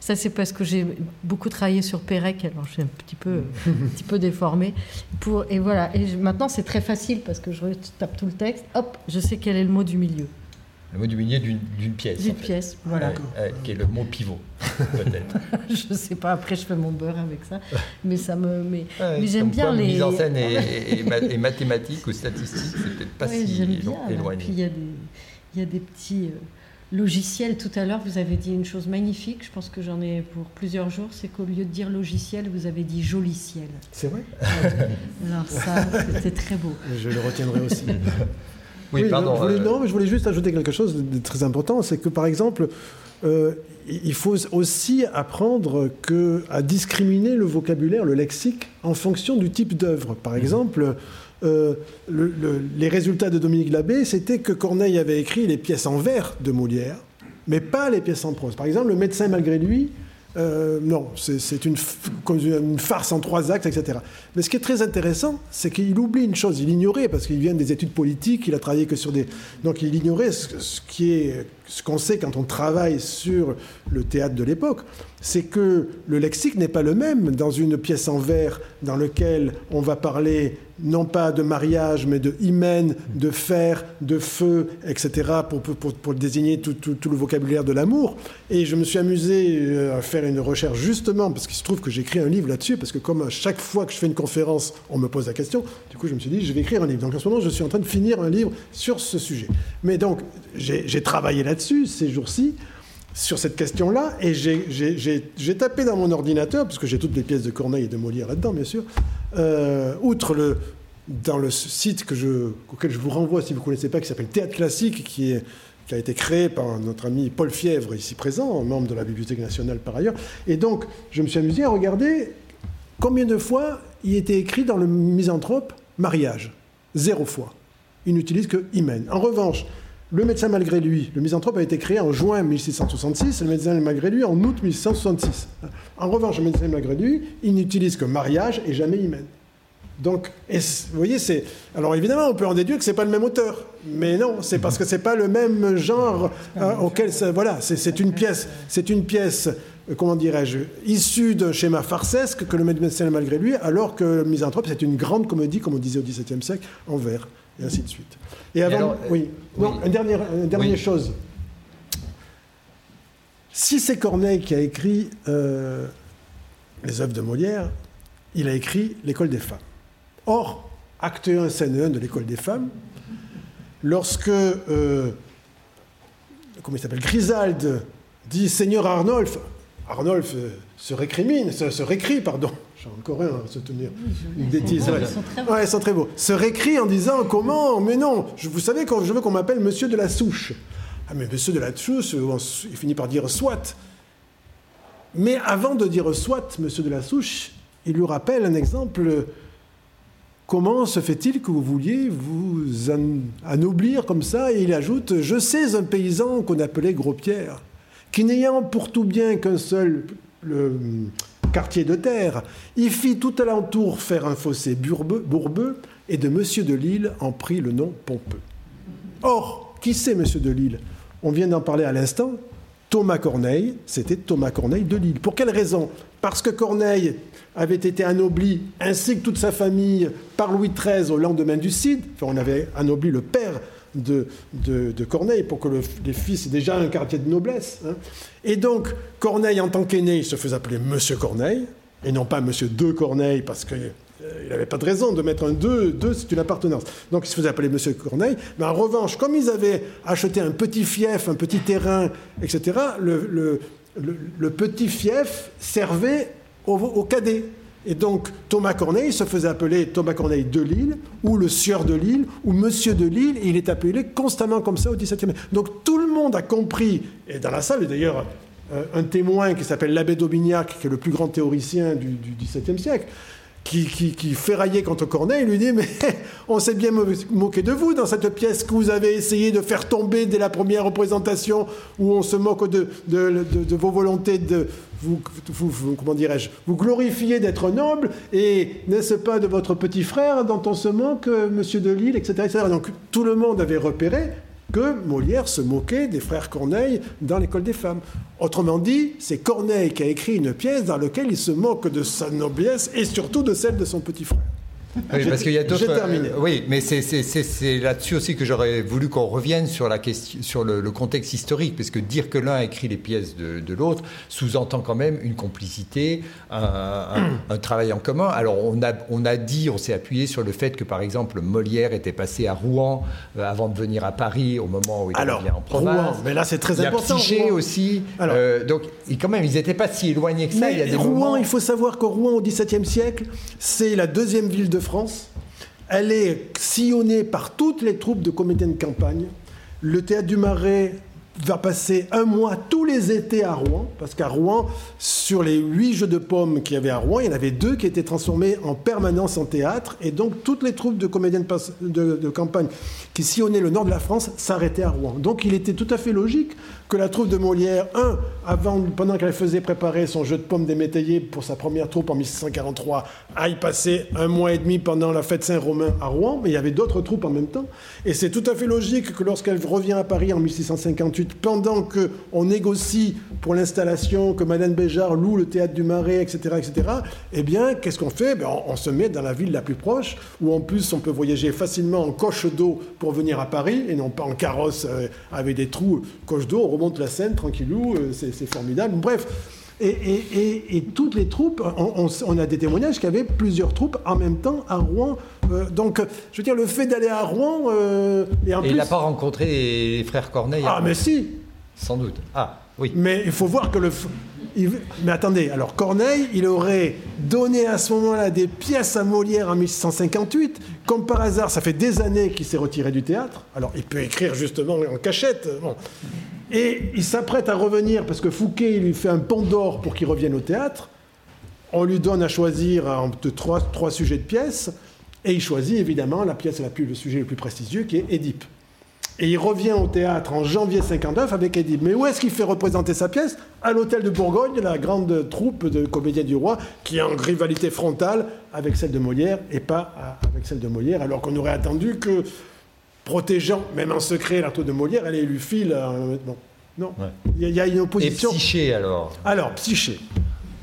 Ça, c'est parce que j'ai beaucoup travaillé sur Pérec, alors je suis un petit peu, un petit peu déformée. Pour, et voilà. Et maintenant, c'est très facile parce que je tape tout le texte. Hop, je sais quel est le mot du milieu. Le mot du milieu d'une pièce. D'une pièce, voilà. qui est le mot pivot, peut-être. je ne sais pas, après je fais mon beurre avec ça. Mais ça me. Mais, mais j'aime bien les. Mise en scène et, et, mathématiques ou statistiques, c'est peut-être pas si bien, éloigné. Puis il y, a des, y a des petits. Euh, logiciel tout à l'heure, vous avez dit une chose magnifique, je pense que j'en ai pour plusieurs jours, c'est qu'au lieu de dire logiciel, vous avez dit joliciel. C'est vrai? Alors ça, c'était très beau. Je le retiendrai aussi. Oui, pardon. Je voulais, non, mais je voulais juste ajouter quelque chose de très important, c'est que par exemple, euh, il faut aussi apprendre que, à discriminer le vocabulaire, le lexique, en fonction du type d'œuvre. Par mmh. exemple, euh, les résultats de Dominique Labbé, c'était que Corneille avait écrit les pièces en vers de Molière, mais pas les pièces en prose. Par exemple, le médecin, malgré lui, euh, non, c'est une, farce en trois actes, etc. Mais ce qui est très intéressant, c'est qu'il oublie une chose. Il ignorait, parce qu'il vient des études politiques, il a travaillé que sur des. Donc il ignorait ce, qui est, ce qu'on sait quand on travaille sur le théâtre de l'époque, c'est que le lexique n'est pas le même dans une pièce en vers dans laquelle on va parler non pas de mariage, mais de hymen, de fer, de feu, etc., pour, désigner tout, le vocabulaire de l'amour. Et je me suis amusé euh, à faire une recherche justement, parce qu'il se trouve que j'écris un livre là-dessus, parce que comme à chaque fois que je fais une conférence, on me pose la question, du coup je me suis dit, je vais écrire un livre. Donc en ce moment, je suis en train de finir un livre sur ce sujet. Mais donc, j'ai travaillé là-dessus ces jours-ci sur cette question-là, et j'ai tapé dans mon ordinateur, puisque j'ai toutes les pièces de Corneille et de Molière là-dedans, bien sûr, euh, outre le, dans le site que je, auquel je vous renvoie si vous ne connaissez pas, qui s'appelle Théâtre Classique, qui, qui a été créé par notre ami Paul Fièvre, ici présent, membre de la Bibliothèque nationale par ailleurs. Et donc, je me suis amusé à regarder combien de fois il était écrit dans le misanthrope mariage. Zéro fois. Il n'utilise que hymen. En revanche, le médecin malgré lui, le misanthrope a été créé en juin 1666, le médecin malgré lui en août 1666. En revanche, le médecin malgré lui, il n'utilise que mariage et jamais hymen. Donc, vous voyez, c'est. Alors évidemment, on peut en déduire que c'est pas le même auteur, mais non, c'est parce que c'est pas le même genre euh, auquel. voilà, c'est une pièce, c'est une pièce, euh, comment dirais-je, issue d'un schéma farcesque que le médecin malgré lui, alors que Misanthrope, c'est une grande comédie, comme on disait au XVIIe siècle, en vers, et ainsi de suite. Et avant, oui, Non, une dernière, une dernière chose. Si c'est Corneille qui a écrit euh, les œuvres de Molière, il a écrit L'école des femmes. Or, acte 1, scène 1 de l'école des femmes, lorsque, euh, comment il s'appelle, Grisalde dit Seigneur Arnolphe, Arnolphe se récrimine, se, récrie, pardon, encore un à se tenir, une bêtise. Ouais. Ils sont très beaux. Ouais, ils sont très beaux. Se récrie en disant Comment Mais non, vous savez, quand je veux qu'on m'appelle Monsieur de la Souche. Ah, mais Monsieur de la Souche, il finit par dire soit. Mais avant de dire soit, Monsieur de la Souche, il lui rappelle un exemple Comment se fait-il que vous vouliez vous anoblir comme ça Et il ajoute Je sais un paysan qu'on appelait Gros-Pierre, qui n'ayant pour tout bien qu'un seul le, quartier de terre, il fit tout alentour faire un fossé bourbeux, et de Monsieur de Lille en prit le nom pompeux. Or, qui c'est Monsieur de Lille? On vient d'en parler à l'instant. Thomas Corneille, c'était Thomas Corneille de Lille. Pour quelle raison? Parce que Corneille avait été anobli, ainsi que toute sa famille, par Louis XIII au lendemain du Cid. Enfin, on avait anobli le père de, de, Corneille pour que le, les fils aient déjà un quartier de noblesse. Hein. Et donc, Corneille, en tant qu'aîné, se faisait appeler Monsieur Corneille, et non pas Monsieur de Corneille, parce qu'il euh, n'avait pas de raison de mettre un 2, 2 c'est une appartenance. Donc il se faisait appeler Monsieur Corneille. Mais en revanche, comme ils avaient acheté un petit fief, un petit terrain, etc., le, le, petit fief servait au, cadet. Et donc Thomas Corneille se faisait appeler Thomas Corneille de Lille, ou le sieur de Lille, ou monsieur de Lille, et il est appelé constamment comme ça au XVIIe. Donc tout le monde a compris, et dans la salle, d'ailleurs, euh, un témoin qui s'appelle l'abbé d'Aubignac, qui est le plus grand théoricien du XVIIe siècle, qui, qui, ferraillait contre Corneille, lui dit Mais on s'est bien moqué de vous dans cette pièce que vous avez essayé de faire tomber dès la première représentation, où on se moque de, vos volontés de. Vous, comment dirais-je Vous glorifiez d'être noble, et n'est-ce pas de votre petit frère dont on se moque, monsieur de Lille, etc., etc. Donc tout le monde avait repéré que Molière se moquait des frères Corneille dans l'école des femmes. Autrement dit, c'est Corneille qui a écrit une pièce dans laquelle il se moque de sa noblesse et surtout de celle de son petit frère. Oui, parce qu'il y a d'autres. terminé. Euh, oui, mais c'est là-dessus aussi que j'aurais voulu qu'on revienne sur la question, sur le, contexte historique, parce que dire que l'un a écrit les pièces de, l'autre sous-entend quand même une complicité, un, travail en commun. Alors on a, on a dit, on s'est appuyé sur le fait que par exemple Molière était passé à Rouen euh, avant de venir à Paris au moment où il Alors, en province. Rouen, mais là c'est très important. Il y a aussi. Euh, donc quand même, ils n'étaient pas si éloignés que ça. il y a des Rouen, il faut savoir que Rouen au XVIIe siècle, c'est la deuxième ville de France. Elle est sillonnée par toutes les troupes de comédiens de campagne. Le théâtre du Marais va passer un mois tous les étés à Rouen, parce qu'à Rouen, sur les huit jeux de pommes qu'il y avait à Rouen, il y en avait deux qui étaient transformés en permanence en théâtre, et donc toutes les troupes de comédiens de, campagne qui sillonnaient le nord de la France s'arrêtaient à Rouen. Donc il était tout à fait logique que la troupe de Molière, un, pendant qu'elle faisait préparer son jeu de pommes des métayers pour sa première troupe en 1643, aille passer un mois et demi pendant la fête Saint-Romain à Rouen, mais il y avait d'autres troupes en même temps, et c'est tout à fait logique que lorsqu'elle revient à Paris en 1658, pendant qu'on négocie pour l'installation, que Madame Béjart loue le théâtre du Marais, etc., etc., eh bien, qu'est-ce qu'on fait? Ben, on, se met dans la ville la plus proche, où en plus on peut voyager facilement en coche d'eau pour venir à Paris, et non pas en carrosse euh, avec des trous, coche d'eau, on remonte la Seine tranquillou, euh, c'est formidable. Bref. Et, toutes les troupes, on, a des témoignages qu'il y avait plusieurs troupes en même temps à Rouen. Euh, donc, je veux dire, le fait d'aller à Rouen. Euh, et, en plus... il n'a pas rencontré les frères Corneille Ah, mais si Sans doute. Ah, oui. Mais il faut voir que le. Mais attendez, alors Corneille, il aurait donné à ce moment-là des pièces à Molière en 1658. Comme par hasard, ça fait des années qu'il s'est retiré du théâtre. Alors il peut écrire justement en cachette. Bon. Et il s'apprête à revenir parce que Fouquet lui fait un pont d'or pour qu'il revienne au théâtre. On lui donne à choisir entre trois, trois sujets de pièces. Et il choisit évidemment la pièce la plus, le sujet le plus prestigieux qui est Édipe. Et il revient au théâtre en janvier 59 avec Édipe. Mais où est-ce qu'il fait représenter sa pièce? À l'hôtel de Bourgogne, la grande troupe de comédiens du roi, qui est en rivalité frontale avec celle de Molière et pas avec celle de Molière, alors qu'on aurait attendu que protégeant, même en secret, l'artiste de Molière, elle lui file. Euh, non, non. Il, y a, une opposition. Et Psyché alors Alors, Psyché.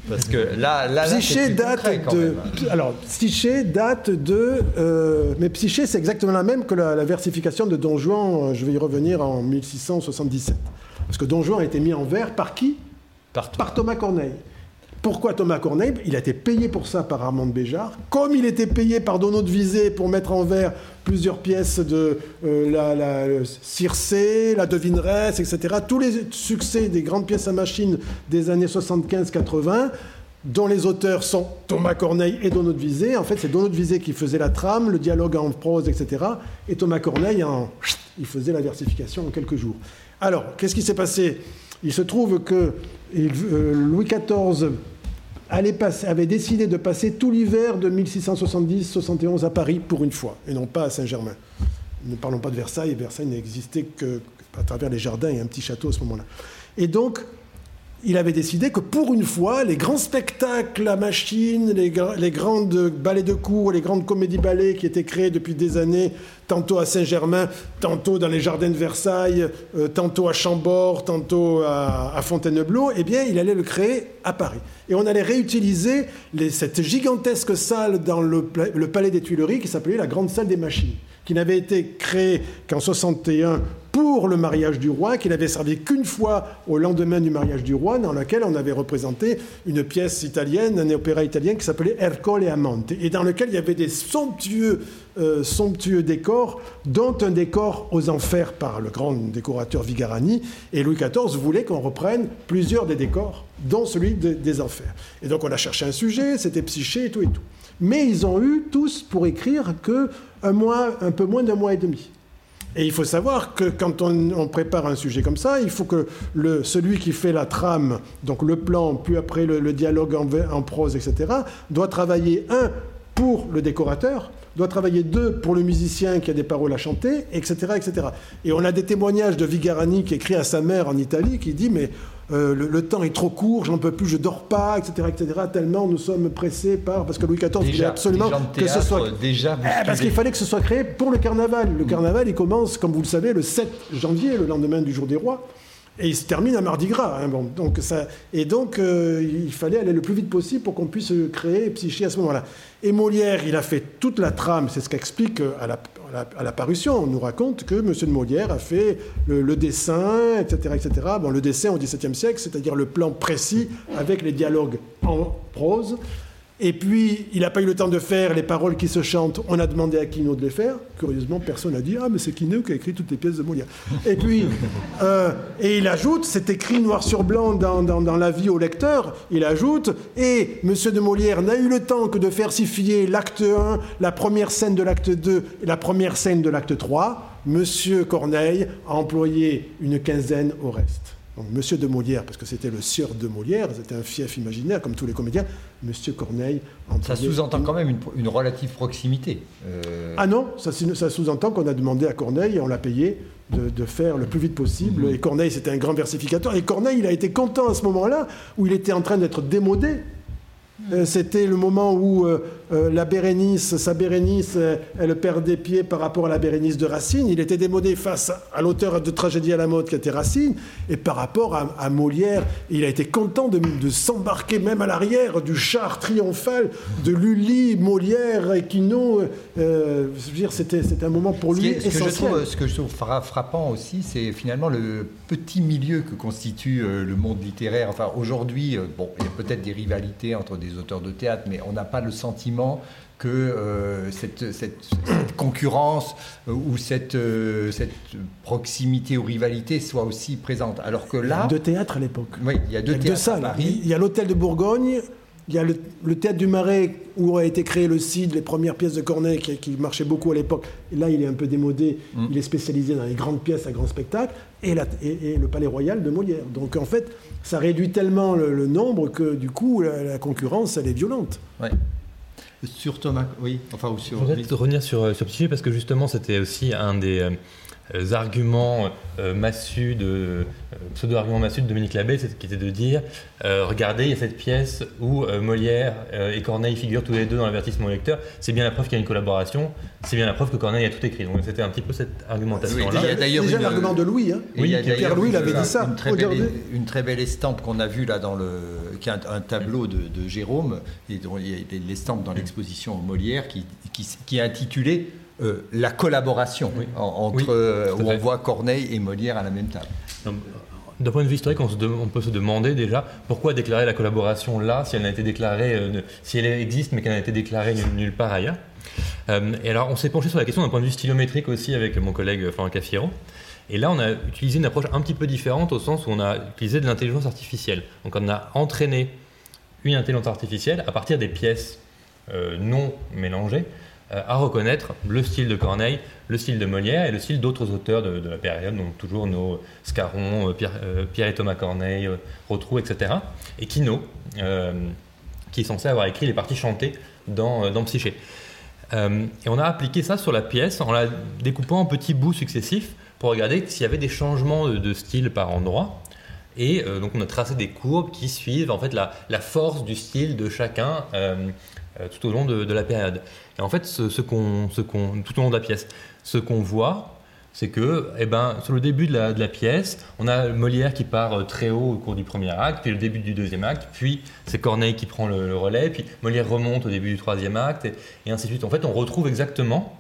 Parce que là, là, Psyché date de. Alors, Psyché date de. Euh, mais Psyché, c'est exactement la même que la, versification de Don Juan. Euh, je vais y revenir en 1677. Parce que Don Juan a été mis en vers par qui? Par Thomas Corneille. Pourquoi Thomas Corneille Il a été payé pour ça par Armand Béjart. Comme il était payé par Donneau de pour mettre en vers plusieurs pièces de euh, la, la Circé, la Devineresse, etc. Tous les succès des grandes pièces à machine des années 75-80 dont les auteurs sont Thomas Corneille et Donneau de Visée. En fait, c'est Donneau de Visée qui faisait la trame, le dialogue en prose, etc. Et Thomas Corneille, il faisait la versification en quelques jours. Alors, qu'est-ce qui s'est passé? Il se trouve que euh, Louis XIV avait décidé de passer tout l'hiver de 1670-71 à Paris pour une fois, et non pas à Saint-Germain. Ne parlons pas de Versailles, Versailles n'existait que à travers les jardins et un petit château à ce moment-là. Et donc, il avait décidé que pour une fois, les grands spectacles à machine, les, les grandes ballets de cour, les grandes comédies-ballets qui étaient créées depuis des années, tantôt à Saint-Germain, tantôt dans les jardins de Versailles, euh, tantôt à Chambord, tantôt à, Fontainebleau, eh bien, il allait le créer à Paris. Et on allait réutiliser cette gigantesque salle dans le, le palais des Tuileries qui s'appelait la Grande Salle des Machines qui n'avait été créée qu'en 61 pour le mariage du roi, qui n'avait servi qu'une fois au lendemain du mariage du roi, dans lequel on avait représenté une pièce italienne, un opéra italien qui s'appelait Ercole et Amante, et dans lequel il y avait des somptueux, euh, somptueux décors, dont un décor aux enfers par le grand décorateur Vigarani, et Louis XIV voulait qu'on reprenne plusieurs des décors, dont celui des enfers. Et donc on a cherché un sujet, c'était psyché et tout et tout. Mais ils ont eu tous pour écrire que un mois, un peu moins d'un mois et demi. Et il faut savoir que quand on, prépare un sujet comme ça, il faut que celui qui fait la trame, donc le plan, puis après le, dialogue en, en, prose, etc., doit travailler, un, pour le décorateur, doit travailler deux, pour le musicien qui a des paroles à chanter, etc., etc. Et on a des témoignages de Vigarani qui écrit à sa mère en Italie, qui dit, mais euh, le, temps est trop court, j'en peux plus, je dors pas, etc., etc. Tellement nous sommes pressés par parce que Louis XIV voulait absolument que ce soit déjà eh, parce qu'il fallait que ce soit créé pour le carnaval. Le carnaval, il commence, comme vous le savez, le 7 janvier, le lendemain du jour des rois. Et il se termine à Mardi Gras. Hein, bon, donc ça, et donc, euh, il fallait aller le plus vite possible pour qu'on puisse créer Psyché à ce moment-là. Et Molière, il a fait toute la trame, c'est ce qu'explique euh, à la, à, la, parution. On nous raconte que M. de Molière a fait le, dessin, etc., etc. Le dessin au XVIIe siècle, c'est-à-dire le plan précis avec les dialogues en prose. Et puis, il n'a pas eu le temps de faire les paroles qui se chantent. On a demandé à Quino de les faire. Curieusement, personne n'a dit Ah, mais c'est Quino qui a écrit toutes les pièces de Molière. Et puis, euh, et il ajoute c'est écrit noir sur blanc dans, dans, l'avis au lecteur. Il ajoute Et M. de Molière n'a eu le temps que de versifier l'acte 1, la première scène de l'acte 2 et la première scène de l'acte 3. M. Corneille a employé une quinzaine au reste. Donc, Monsieur de Molière, parce que c'était le sieur de Molière, c'était un fief imaginaire comme tous les comédiens, Monsieur Corneille. Ça sous-entend quand même une, relative proximité. Euh. Ah non, ça, ça sous-entend qu'on a demandé à Corneille, et on l'a payé, de, faire le plus vite possible. Mmh. Et Corneille, c'était un grand versificateur. Et Corneille, il a été content à ce moment-là, où il était en train d'être démodé euh, c'était le moment où euh, euh, la Bérénice, sa Bérénice, elle perdait pied par rapport à la Bérénice de Racine. Il était démodé face à l'auteur de Tragédie à la mode qui était Racine. Et par rapport à, Molière, il a été content de, s'embarquer même à l'arrière du char triomphal de Lully, Molière et je veux dire, c'était un moment pour lui ce essentiel. ce que je trouve frappant aussi, c'est finalement le petit milieu que constitue le monde littéraire. Enfin, aujourd'hui, bon, il y a peut-être des rivalités entre des auteurs de théâtre, mais on n'a pas le sentiment que euh, cette, concurrence euh, ou cette, euh, cette proximité ou rivalité soit aussi présente. Alors que là... Il y a deux théâtres à l'époque. Oui, il y a deux, théâtres salles. Il y a l'hôtel de Bourgogne, il y a le, théâtre du Marais où a été créé le CID, les premières pièces de Corneille qui, qui marchaient beaucoup à l'époque. Et là, il est un peu démodé. Mm. Il est spécialisé dans les grandes pièces à grand spectacle et, et, le Palais Royal de Molière. Donc en fait, ça réduit tellement le, nombre que du coup, la, concurrence, elle est violente. Ouais. Sur Thomas, oui, enfin, ou sur. Je voudrais revenir sur, euh, sur Psyché parce que justement, c'était aussi un des. Euh, arguments euh, massus de euh, pseudo-arguments massus de Dominique Labbé, qui était de dire regardez, il y a cette pièce où Molière et Corneille figurent tous les deux dans l'avertissement au lecteur. C'est bien la preuve qu'il y a une collaboration. C'est bien la preuve que Corneille a tout écrit. Donc c'était un petit peu cette argumentation-là. Oui, d'ailleurs déjà l'argument de Louis. Hein. Oui, Pierre Louis l'avait dit ça. Une très, belle, une très, belle, estampe qu'on a vue là dans le, qui est un, tableau de, Jérôme et dont il y a l'estampe dans l'exposition Molière qui, qui, qui est intitulée euh, la collaboration entre euh, où on voit Corneille et Molière à la même table. D'un point de vue historique, on, peut se demander déjà pourquoi déclarer la collaboration là si elle n'a été déclarée, euh, si elle existe mais qu'elle n'a été déclarée nulle, part ailleurs. et alors, on s'est penché sur la question d'un point de vue stylométrique aussi avec mon collègue Florent Cafiero. Et là, on a utilisé une approche un petit peu différente au sens où on a utilisé de l'intelligence artificielle. Donc, on a entraîné une intelligence artificielle à partir des pièces non mélangées euh, à reconnaître le style de Corneille, le style de Molière et le style d'autres auteurs de, la période, donc toujours nos Scarron, euh, euh, Pierre, et Thomas Corneille, Rotrou, etc. Et Quinault, qui est censé avoir écrit les parties chantées dans, dans Psyché. et on a appliqué ça sur la pièce en la découpant en petits bouts successifs pour regarder s'il y avait des changements de, style par endroit. Et donc on a tracé des courbes qui suivent en fait la force du style de chacun tout au long de, la période. Et en fait, ce, qu'on, tout au long de la pièce, ce qu'on voit, c'est que, eh ben, sur le début de la, pièce, on a Molière qui part euh, très haut au cours du premier acte, puis le début du deuxième acte, puis c'est Corneille qui prend le, relais, puis Molière remonte au début du troisième acte, et, ainsi de suite. En fait, on retrouve exactement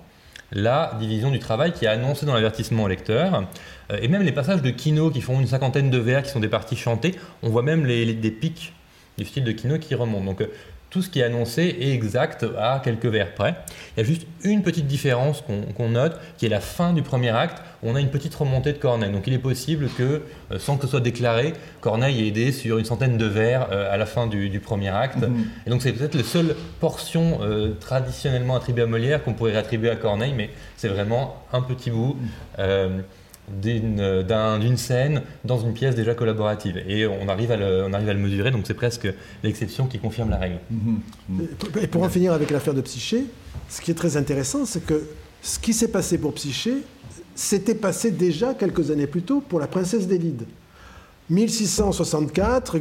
la division du travail qui est annoncée dans l'avertissement au lecteur, euh, et même les passages de Kino qui font une cinquantaine de vers, qui sont des parties chantées, on voit même les, des pics du style de Kino qui remontent. Donc, euh, tout ce qui est annoncé est exact à quelques vers près. Il y a juste une petite différence qu'on note, qui est la fin du premier acte. On a une petite remontée de Corneille. Donc il est possible que, euh, sans que ce soit déclaré, Corneille ait aidé sur une centaine de vers euh, à la fin du, premier acte. Mhm. Et donc c'est peut-être la seule portion euh, traditionnellement attribuée à Molière qu'on pourrait réattribuer à Corneille, mais c'est vraiment un petit bout. Mhm d'une scène dans une pièce déjà collaborative. Et on arrive à le, on arrive à le mesurer, donc c'est presque l'exception qui confirme la règle. Et pour en finir avec l'affaire de Psyché, ce qui est très intéressant, c'est que ce qui s'est passé pour Psyché s'était passé déjà quelques années plus tôt pour la princesse d'Élide. 1664,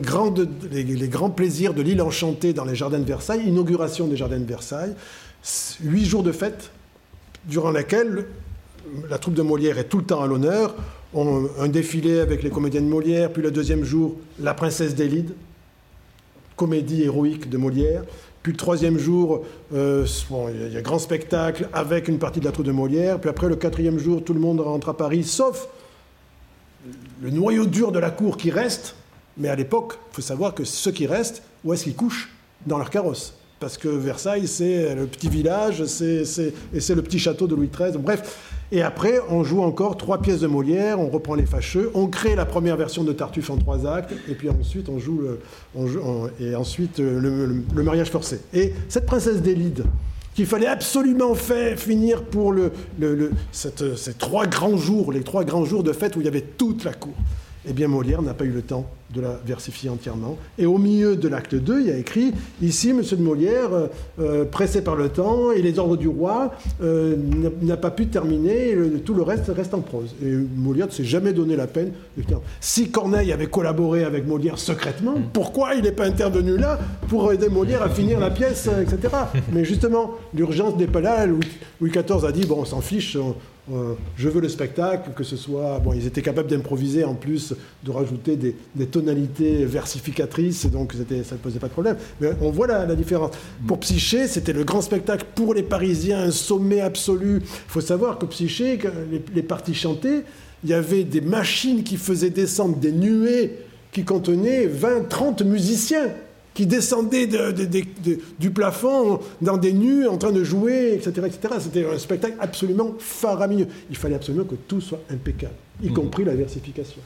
les, les, grands plaisirs de l'île enchantée dans les jardins de Versailles, inauguration des jardins de Versailles, huit jours de fête durant laquelle la troupe de Molière est tout le temps à l'honneur. un défilé avec les comédiens de Molière, puis le deuxième jour, La princesse d'Élide, comédie héroïque de Molière. Puis le troisième jour, euh, il y a un grand spectacle avec une partie de la troupe de Molière. Puis après, le quatrième jour, tout le monde rentre à Paris, sauf le noyau dur de la cour qui reste. Mais à l'époque, il faut savoir que ceux qui restent, où est-ce qu'ils couchent? Dans leur carrosse parce que Versailles, c'est le petit village, c'est, et c'est le petit château de Louis XIII. Bref, et après, on joue encore trois pièces de Molière, on reprend les fâcheux, on crée la première version de Tartuffe en trois actes, et puis ensuite on joue, et ensuite euh, le, mariage forcé. Et cette princesse d'Élide, qu'il fallait absolument faire finir pour le, ces trois grands jours, les trois grands jours de fête où il y avait toute la cour eh bien Molière n'a pas eu le temps de la versifier entièrement. Et au milieu de l'acte 2, il y a écrit Ici, Monsieur de Molière, euh, euh, pressé par le temps et les ordres du roi, euh, n'a pas pu terminer, et tout le reste reste en prose. Et Molière ne s'est jamais donné la peine. Si Corneille avait collaboré avec Molière secrètement, pourquoi il n'est pas intervenu là pour aider Molière à finir la pièce, etc. Mais justement, l'urgence n'est pas là. Louis, XIV a dit Bon, on s'en fiche, euh, je veux le spectacle, que ce soit. Bon, ils étaient capables d'improviser en plus, de rajouter des, tonalités versificatrices, donc ça ne posait pas de problème. Mais on voit la, différence. Pour Psyché, c'était le grand spectacle pour les Parisiens, un sommet absolu. Il faut savoir que Psyché, les, les parties chantées, il y avait des machines qui faisaient descendre des nuées qui contenaient 20, 30 musiciens qui descendaient du plafond dans des nus en train de jouer, etc. etc. C'était un spectacle absolument faramineux. Il fallait absolument que tout soit impeccable, y mhm. compris la versification.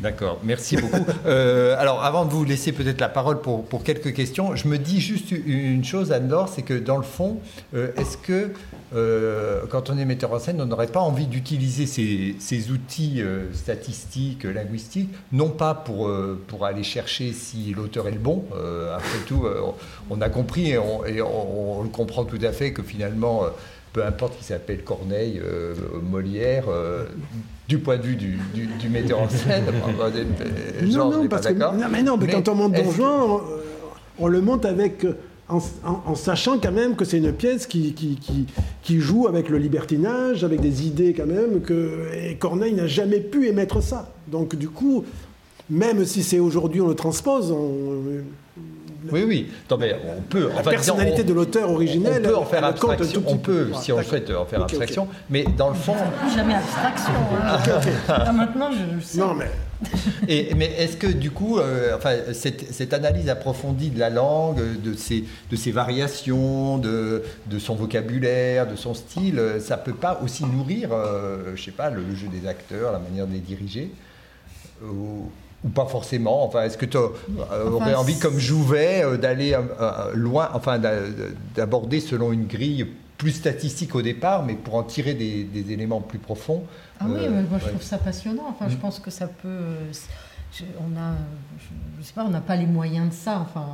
D'accord, merci beaucoup. Euh, alors, avant de vous laisser peut-être la parole pour, pour, quelques questions, je me dis juste une chose, Anne-Laure, c'est que dans le fond, euh, est-ce que euh, quand on est metteur en scène, on n'aurait pas envie d'utiliser ces, ces, outils statistiques, linguistiques, non pas pour, pour aller chercher si l'auteur est le bon, après tout, on a compris et on, on, le comprend tout à fait que finalement peu importe qui s'appelle Corneille, Molière, du point de vue du, metteur en scène. non, non, parce que, non, mais non, mais, quand on monte Don Juan, on, le monte avec. En, sachant quand même que c'est une pièce qui, qui, qui, joue avec le libertinage, avec des idées quand même, que et Corneille n'a jamais pu émettre ça. Donc du coup, même si c'est aujourd'hui on le transpose, on, oui, oui. on peut. La personnalité de l'auteur originel. On peut en faire abstraction. On peut, si on souhaite, en faire abstraction. Mais dans le fond. Jamais abstraction. Hein. Ah, maintenant, je, sais. Non, mais. Et, mais est-ce que du coup, euh, enfin, cette, analyse approfondie de la langue, de ses, de ses variations, de, de, son vocabulaire, de son style, ça peut pas aussi nourrir, euh, je sais pas, le, jeu des acteurs, la manière de les diriger ou pas forcément Enfin, est-ce que tu euh, aurais envie, comme Jouvet, euh, d'aller euh, loin, enfin, d'aborder selon une grille plus statistique au départ, mais pour en tirer des, éléments plus profonds Ah oui, moi je trouve ça passionnant. Enfin, je mm. pense que ça peut. on a, je, sais pas, on n'a pas les moyens de ça. Enfin,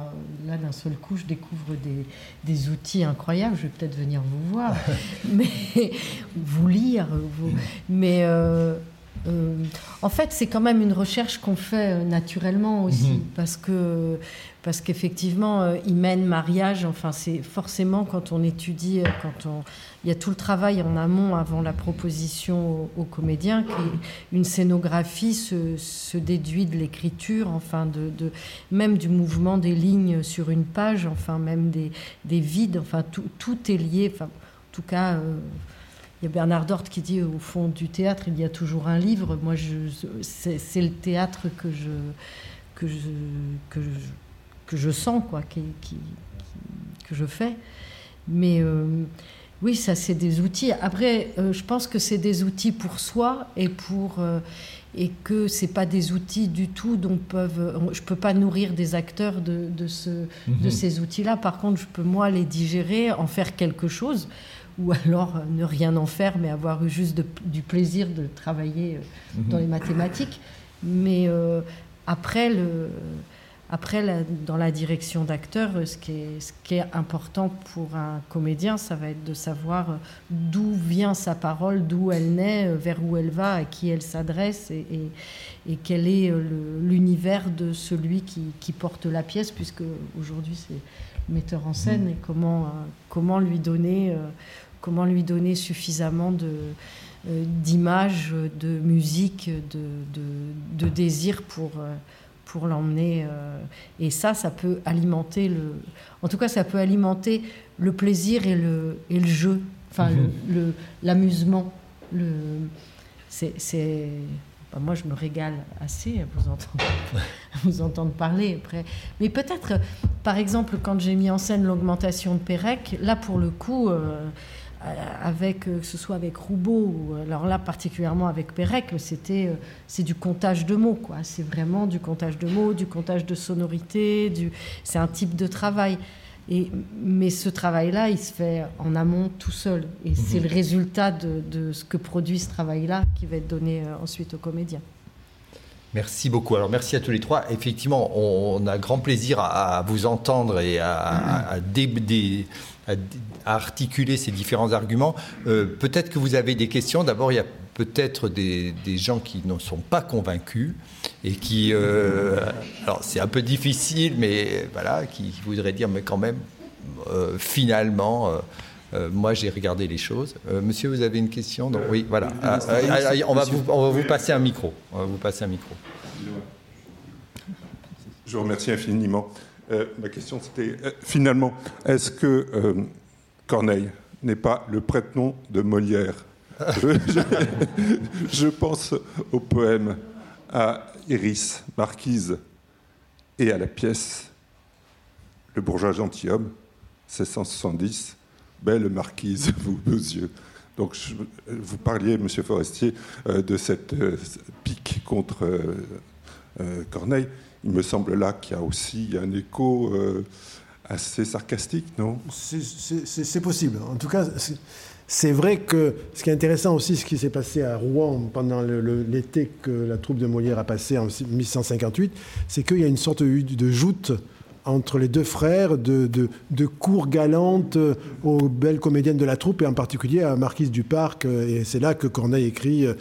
là, d'un seul coup, je découvre des, des, outils incroyables. Je vais peut-être venir vous voir, mais vous lire. Vous, mais euh, en fait, c'est quand même une recherche qu'on fait euh, naturellement aussi, mhm. parce que parce qu'effectivement, euh, mène mariage. Enfin, c'est forcément quand on étudie, quand on il y a tout le travail en amont avant la proposition aux, comédiens, une scénographie se, se déduit de l'écriture, enfin de, de, même du mouvement des lignes sur une page, enfin même des, des vides, enfin tout, tout est lié. Enfin, en tout cas. Il y a Bernard Dort qui dit au fond du théâtre, il y a toujours un livre. Moi, c'est le théâtre que je, que je, que je, que je sens, quoi, qui, que je fais. Mais euh, oui, ça, c'est des outils. Après, euh, je pense que c'est des outils pour soi et pour. Euh, et que c'est pas des outils du tout dont peuvent je peux pas nourrir des acteurs de, de ce de mhm. ces outils là par contre je peux moi les digérer en faire quelque chose ou alors euh, ne rien en faire, mais avoir eu juste du plaisir de travailler euh, dans les mathématiques. Mais euh, après, le, après dans la direction d'acteur, ce, qui est, ce qui est important pour un comédien, ça va être de savoir d'où vient sa parole, d'où elle naît, vers où elle va, à qui elle s'adresse et, et, quel est l'univers de celui qui, qui, porte la pièce, puisque aujourd'hui c'est metteur en scène, mmh. et comment, comment lui donner comment lui donner suffisamment de, d'images, de musique, de, de, désir pour, pour l'emmener. et ça, ça peut alimenter le. En tout cas, ça peut alimenter le plaisir et le, et le jeu, enfin mhm. l'amusement. Le, c'est moi, je me régale assez à vous entendre, vous entendre parler. Après. Mais peut-être, par exemple, quand j'ai mis en scène l'augmentation de Pérec, là, pour le coup, euh, avec, euh, que ce soit avec Roubaud, ou alors là, particulièrement avec Pérec, c'était, euh, c'est du comptage de mots, quoi. C'est vraiment du comptage de mots, du comptage de sonorités, du, c'est un type de travail. Et, mais ce travail-là, il se fait en amont tout seul. Et mhm. c'est le résultat de, ce que produit ce travail-là qui va être donné euh, ensuite aux comédiens. Merci beaucoup. Alors merci à tous les trois. Effectivement, on, a grand plaisir à, vous entendre et à, articuler ces différents arguments. Euh, peut-être que vous avez des questions. D'abord, il y a peut-être des, gens qui ne sont pas convaincus et qui, euh, alors c'est un peu difficile, mais voilà, qui voudraient dire, mais quand même, euh, finalement, moi j'ai regardé les choses. monsieur, vous avez une question Donc, Oui, voilà. Ah, on, va vous, on va vous passer un micro. On va vous passer un micro. Je vous remercie infiniment. Euh, ma question, c'était euh, finalement, est-ce que euh, Corneille n'est pas le prête-nom de Molière je, pense au poème à Iris, marquise, et à la pièce Le bourgeois gentilhomme, 1670, Belle marquise, vous, yeux. Donc, vous parliez, monsieur Forestier, de cette pique contre Corneille il me semble là qu'il y a aussi un écho euh, assez sarcastique, non? C'est possible. En tout cas, c'est vrai que ce qui est intéressant aussi, ce qui s'est passé à Rouen pendant l'été que la troupe de Molière a passé en 1158, c'est qu'il y a une sorte de joute entre les deux frères de, de, de cours galantes aux belles comédiennes de la troupe, et en particulier à Marquise du Parc. Et c'est là que Corneille écrit euh,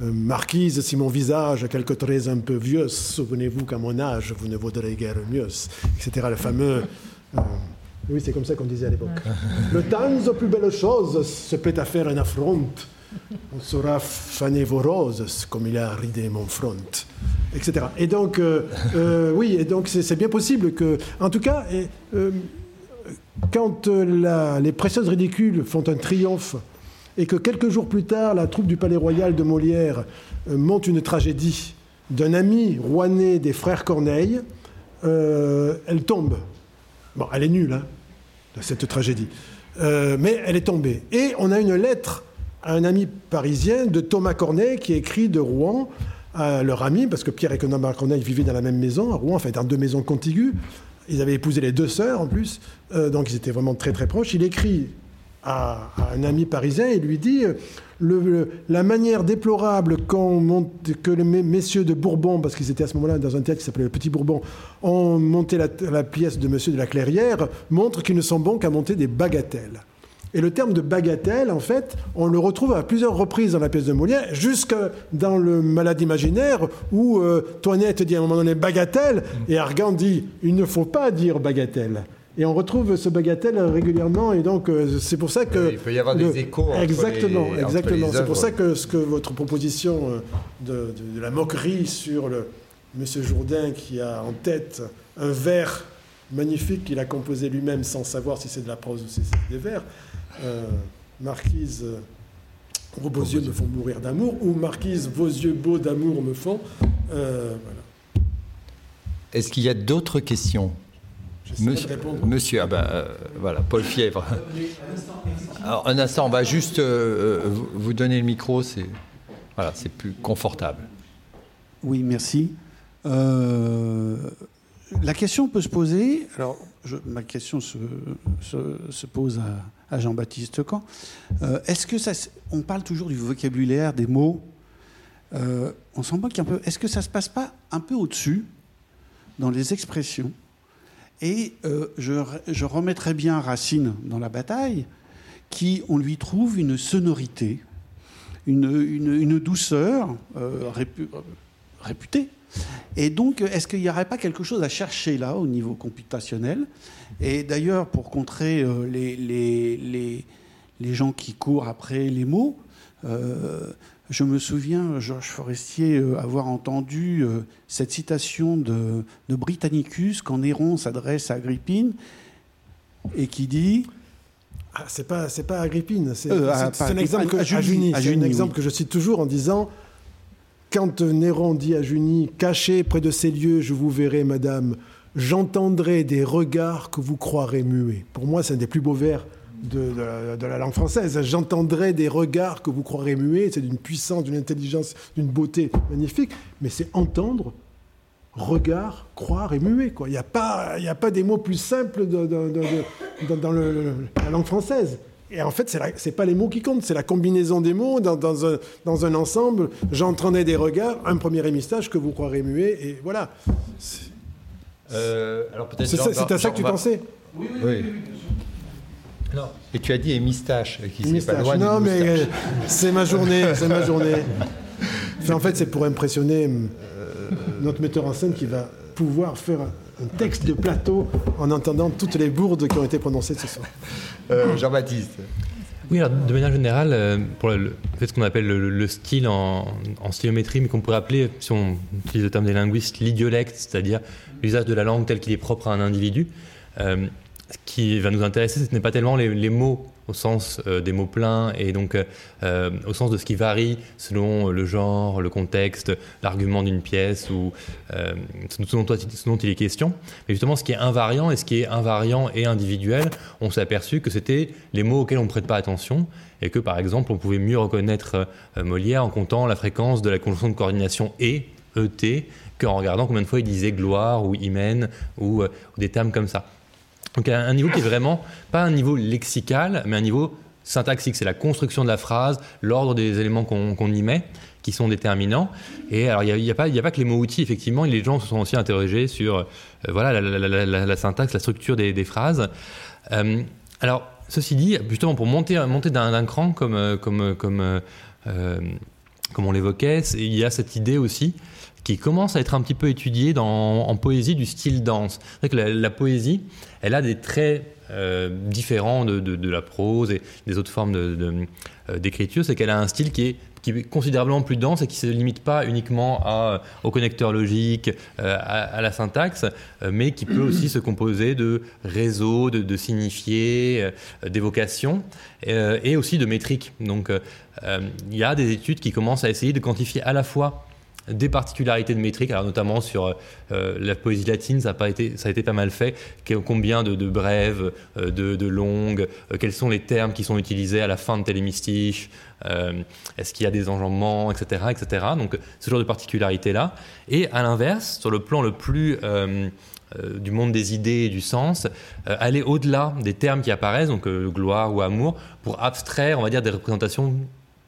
Marquise, si mon visage a quelque trait un peu vieux, souvenez-vous qu'à mon âge, vous ne vaudrez guère mieux, etc. Le fameux. Euh, oui, c'est comme ça qu'on disait à l'époque. Le temps aux plus belles choses se plaît à faire un affronte. On saura faner vos roses comme il a ridé mon front, etc. Et donc, euh, oui, et donc c'est bien possible que, en tout cas, quand les précieuses ridicules font un triomphe et que quelques jours plus tard, la troupe du Palais Royal de Molière euh, monte une tragédie d'un ami rouennais des frères Corneille, euh, elle tombe. Bon, elle est nulle, hein, cette tragédie. Euh, mais elle est tombée. Et on a une lettre un ami parisien de Thomas Corneille qui écrit de Rouen à leur ami, parce que Pierre et Thomas Corneille vivaient dans la même maison, à Rouen, enfin dans deux maisons contiguës. Ils avaient épousé les deux sœurs en plus, donc ils étaient vraiment très très proches. Il écrit à, un ami parisien et lui dit le, la manière déplorable que les messieurs de Bourbon, parce qu'ils étaient à ce moment-là dans un théâtre qui s'appelait le Petit Bourbon, ont monté la, pièce de Monsieur de la Clairière, montre qu'ils ne sont bons qu'à monter des bagatelles. Et le terme de bagatelle, en fait, on le retrouve à plusieurs reprises dans la pièce de Molière, jusque dans le Malade imaginaire, où euh, Toinette dit à un moment donné bagatelle, et Argan dit il ne faut pas dire bagatelle. Et on retrouve ce bagatelle régulièrement, et donc euh, c'est pour ça que... Il peut y avoir des échos. Exactement, exactement. C'est pour ça que, ce que votre proposition euh, de, la moquerie sur le Monsieur Jourdain qui a en tête un vers magnifique qu'il a composé lui-même sans savoir si c'est de la prose ou si c'est des vers, euh, Marquise, vos yeux me font mourir d'amour, ou Marquise, vos yeux beaux d'amour me font. voilà. Est-ce qu'il y a d'autres questions? Monsieur, monsieur ah ben, euh, voilà, Paul Fièvre. Alors, un instant, on va juste euh, euh, vous donner le micro, c'est voilà, c'est plus confortable. Oui, merci. la question peut se poser. Alors, ma question se, se, pose à, Jean-Baptiste Camp. est-ce que ça, on parle toujours du vocabulaire, des mots. on s'en moque un peu. Est-ce que ça se passe pas un peu au-dessus dans les expressions? Et euh, je, remettrai bien Racine dans la bataille, qui, on lui trouve une sonorité, une, douceur euh, réputée. Et donc, est-ce qu'il n'y aurait pas quelque chose à chercher là, au niveau computationnel? Et d'ailleurs, pour contrer euh, les, les, les, gens qui courent après les mots, je me souviens, Georges Forestier, avoir entendu cette citation de, de Britannicus quand Néron s'adresse à Agrippine et qui dit ah, c'est pas c'est pas Agrippine, c'est un exemple que un exemple que je cite toujours en disant quand Néron dit à Junie cachez près de ces lieux, je vous verrai, madame, j'entendrai des regards que vous croirez muets. Pour moi, c'est un des plus beaux vers de, la, langue française. J'entendrai des regards que vous croirez muets. C'est d'une puissance, d'une intelligence, d'une beauté magnifique. Mais c'est entendre, regard, croire et muet. Il n'y a pas des mots plus simples dans, la langue française. Et en fait, ce n'est pas les mots qui comptent, c'est la combinaison des mots dans, un, dans un, ensemble. J'entendais des regards, un premier émistage que vous croirez muet, et voilà. Euh, c'est à ça que tu pensais Oui, oui. Non. Et tu as dit émistache, qui pas loin Non, mais c'est ma journée, c'est ma journée. en fait, c'est pour impressionner euh, notre metteur en scène qui va pouvoir faire un texte de plateau en entendant toutes les bourdes qui ont été prononcées ce soir. Euh, Jean-Baptiste. Oui, alors, de manière générale, euh, pour le, ce qu'on appelle le, style en, en stylométrie, mais qu'on pourrait appeler, si on utilise le terme des linguistes, l'idiolecte, c'est-à-dire l'usage de la langue tel qu'il est propre à un individu. Euh, ce qui va nous intéresser, ce n'est pas tellement les, mots au sens euh, des mots pleins et donc euh, au sens de ce qui varie selon le genre, le contexte, l'argument d'une pièce ou ce, dont, il est question. Mais justement, ce qui est invariant et ce qui est invariant et individuel, on s'est aperçu que c'était les mots auxquels on ne prête pas attention et que par exemple, on pouvait mieux reconnaître Molière en comptant la fréquence de la conjonction de coordination et ET qu'en regardant combien de fois il disait gloire ou hymen ou des termes comme ça. Donc un niveau qui est vraiment pas un niveau lexical, mais un niveau syntaxique. C'est la construction de la phrase, l'ordre des éléments qu'on y met qui sont déterminants. Et alors, il n'y a, pas que les mots-outils, effectivement, les gens se sont aussi interrogés sur euh, voilà, la, syntaxe, la structure des, phrases. Euh, alors, ceci dit, justement, pour monter, monter d'un cran, comme, euh, comme, comme, comme on l'évoquait, il y a cette idée aussi qui commence à être un petit peu étudiée dans, en poésie du style danse. C'est que la, poésie, elle a des traits euh, différents de, de, la prose et des autres formes euh, d'écriture, c'est qu'elle a un style qui est, qui est, considérablement plus dense et qui ne se limite pas uniquement à, au connecteur logique, euh, à, la syntaxe, mais qui peut aussi se composer de réseaux, de, de signifiés, d'évocations et aussi de métriques. Donc il y a des études qui commencent à essayer de quantifier à la fois des particularités de métrique, alors notamment sur euh, la poésie latine, ça a, pas été, ça a été pas mal fait. Combien de, brèves, euh, de, longues, euh, quels sont les termes qui sont utilisés à la fin de télémystiche, est-ce qu'il y a des enjambements, etc., etc. Donc ce genre de particularités-là. Et à l'inverse, sur le plan le plus du monde des idées et du sens, aller au-delà des termes qui apparaissent, donc gloire ou amour, pour abstraire, on va dire, des représentations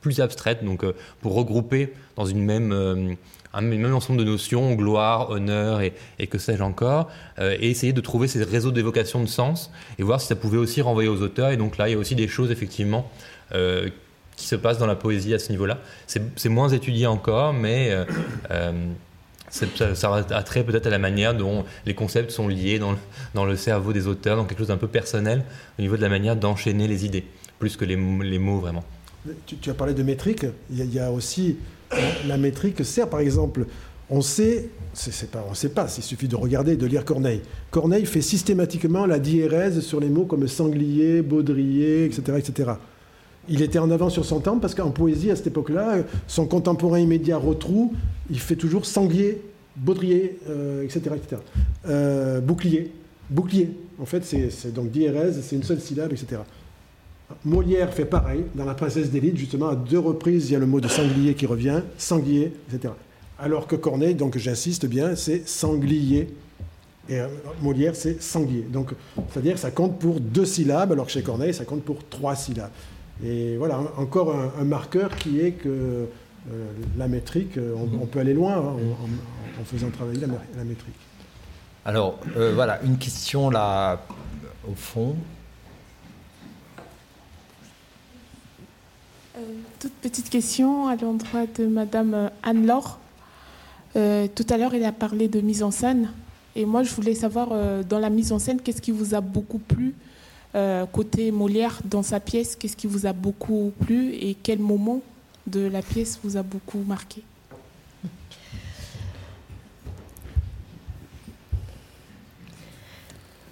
plus abstraites, donc pour regrouper dans une même, euh, un même ensemble de notions, gloire, honneur et, que sais-je encore, euh, et essayer de trouver ces réseaux d'évocation de sens et voir si ça pouvait aussi renvoyer aux auteurs. Et donc là, il y a aussi des choses effectivement euh, qui se passent dans la poésie à ce niveau-là. C'est moins étudié encore, mais ça, ça, a trait peut-être à la manière dont les concepts sont liés dans le, cerveau des auteurs, dans quelque chose d'un peu personnel au niveau de la manière d'enchaîner les idées, plus que les mots vraiment. Tu, as parlé de métrique, il y a, aussi la métrique sert, par exemple, on sait, c'est pas, on sait pas, il suffit de regarder, de lire Corneille. Corneille fait systématiquement la diérèse sur les mots comme sanglier, baudrier, etc., etc. Il était en avance sur son temps parce qu'en poésie, à cette époque-là, son contemporain immédiat Rotrou, il fait toujours sanglier, baudrier, etc., euh, etc. Euh, bouclier, bouclier. En fait, c'est donc diérèse, c'est une seule syllabe, etc. Molière fait pareil, dans La Princesse d'élite, justement, à deux reprises, il y a le mot de sanglier qui revient, sanglier, etc. Alors que Corneille, donc j'insiste bien, c'est sanglier. Et euh, Molière, c'est sanglier. Donc, c'est-à-dire que ça compte pour deux syllabes, alors que chez Corneille, ça compte pour trois syllabes. Et voilà, encore un, marqueur qui est que euh, la métrique, euh, on, peut aller loin hein, en, faisant travailler la, métrique. Alors, voilà, une question là, au fond. Euh, toute petite question à l'endroit de Madame euh, Anne-Laure. Euh, tout à l'heure, elle a parlé de mise en scène. Et moi, je voulais savoir, dans la mise en scène, qu'est-ce qui vous a beaucoup plu côté Molière, dans sa pièce, qu'est-ce qui vous a beaucoup plu et quel moment de la pièce vous a beaucoup marqué?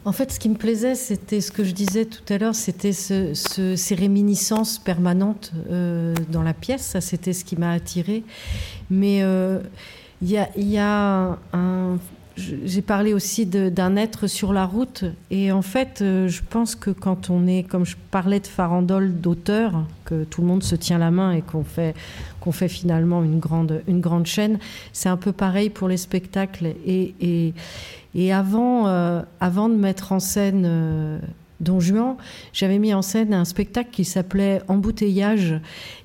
En fait, ce qui me plaisait, c'était ce que je disais tout à l'heure, c'était ce, ces réminiscences permanentes euh, dans la pièce. Ça, c'était ce qui m'a attiré. Mais euh, il y, a, un, j'ai parlé aussi d'un être sur la route. Et en fait, euh, je pense que quand on est, comme je parlais de farandole d'auteur, que tout le monde se tient la main et qu'on fait, qu'on fait finalement une grande, une grande chaîne, c'est un peu pareil pour les spectacles. Et, et avant, euh, avant de mettre en scène euh, Don Juan, j'avais mis en scène un spectacle qui s'appelait Embouteillage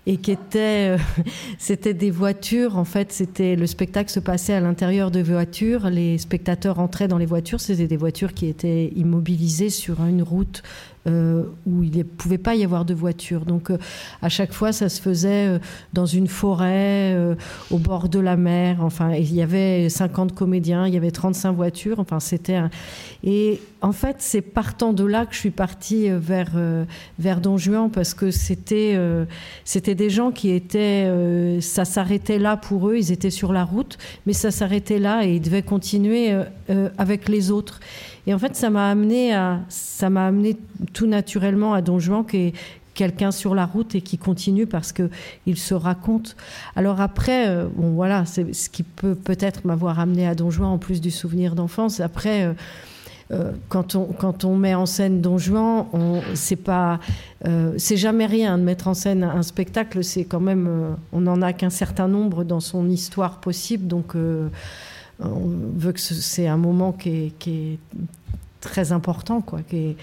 et qui était, euh, c'était des voitures. En fait, c'était le spectacle se passait à l'intérieur de voitures. Les spectateurs entraient dans les voitures. C'était des voitures qui étaient immobilisées sur une route euh, où il ne pouvait pas y avoir de voiture. Donc, euh, à chaque fois, ça se faisait dans une forêt, au bord de la mer. Enfin, il y avait 50 comédiens, il y avait 35 voitures. Enfin, c'était un... et en fait, c'est partant de là que je suis partie vers vers Don Juan parce que c'était c'était des gens qui étaient, euh, ça s'arrêtait là pour eux, ils étaient sur la route, mais ça s'arrêtait là et ils devaient continuer euh, euh, avec les autres. Et en fait, ça m'a amené à, ça m'a amené tout naturellement à Don Juan, qui est quelqu'un sur la route et qui continue parce que il se raconte. Alors après, bon voilà, c'est ce qui peut peut-être m'avoir amené à Don Juan en plus du souvenir d'enfance. Après. Euh, quand, on, quand on met en scène Don Juan, c'est pas, euh, c'est jamais rien de mettre en scène un spectacle. C'est quand même, euh, on n'en a qu'un certain nombre dans son histoire possible, donc on veut que c'est un moment qui est, très important, quoi. et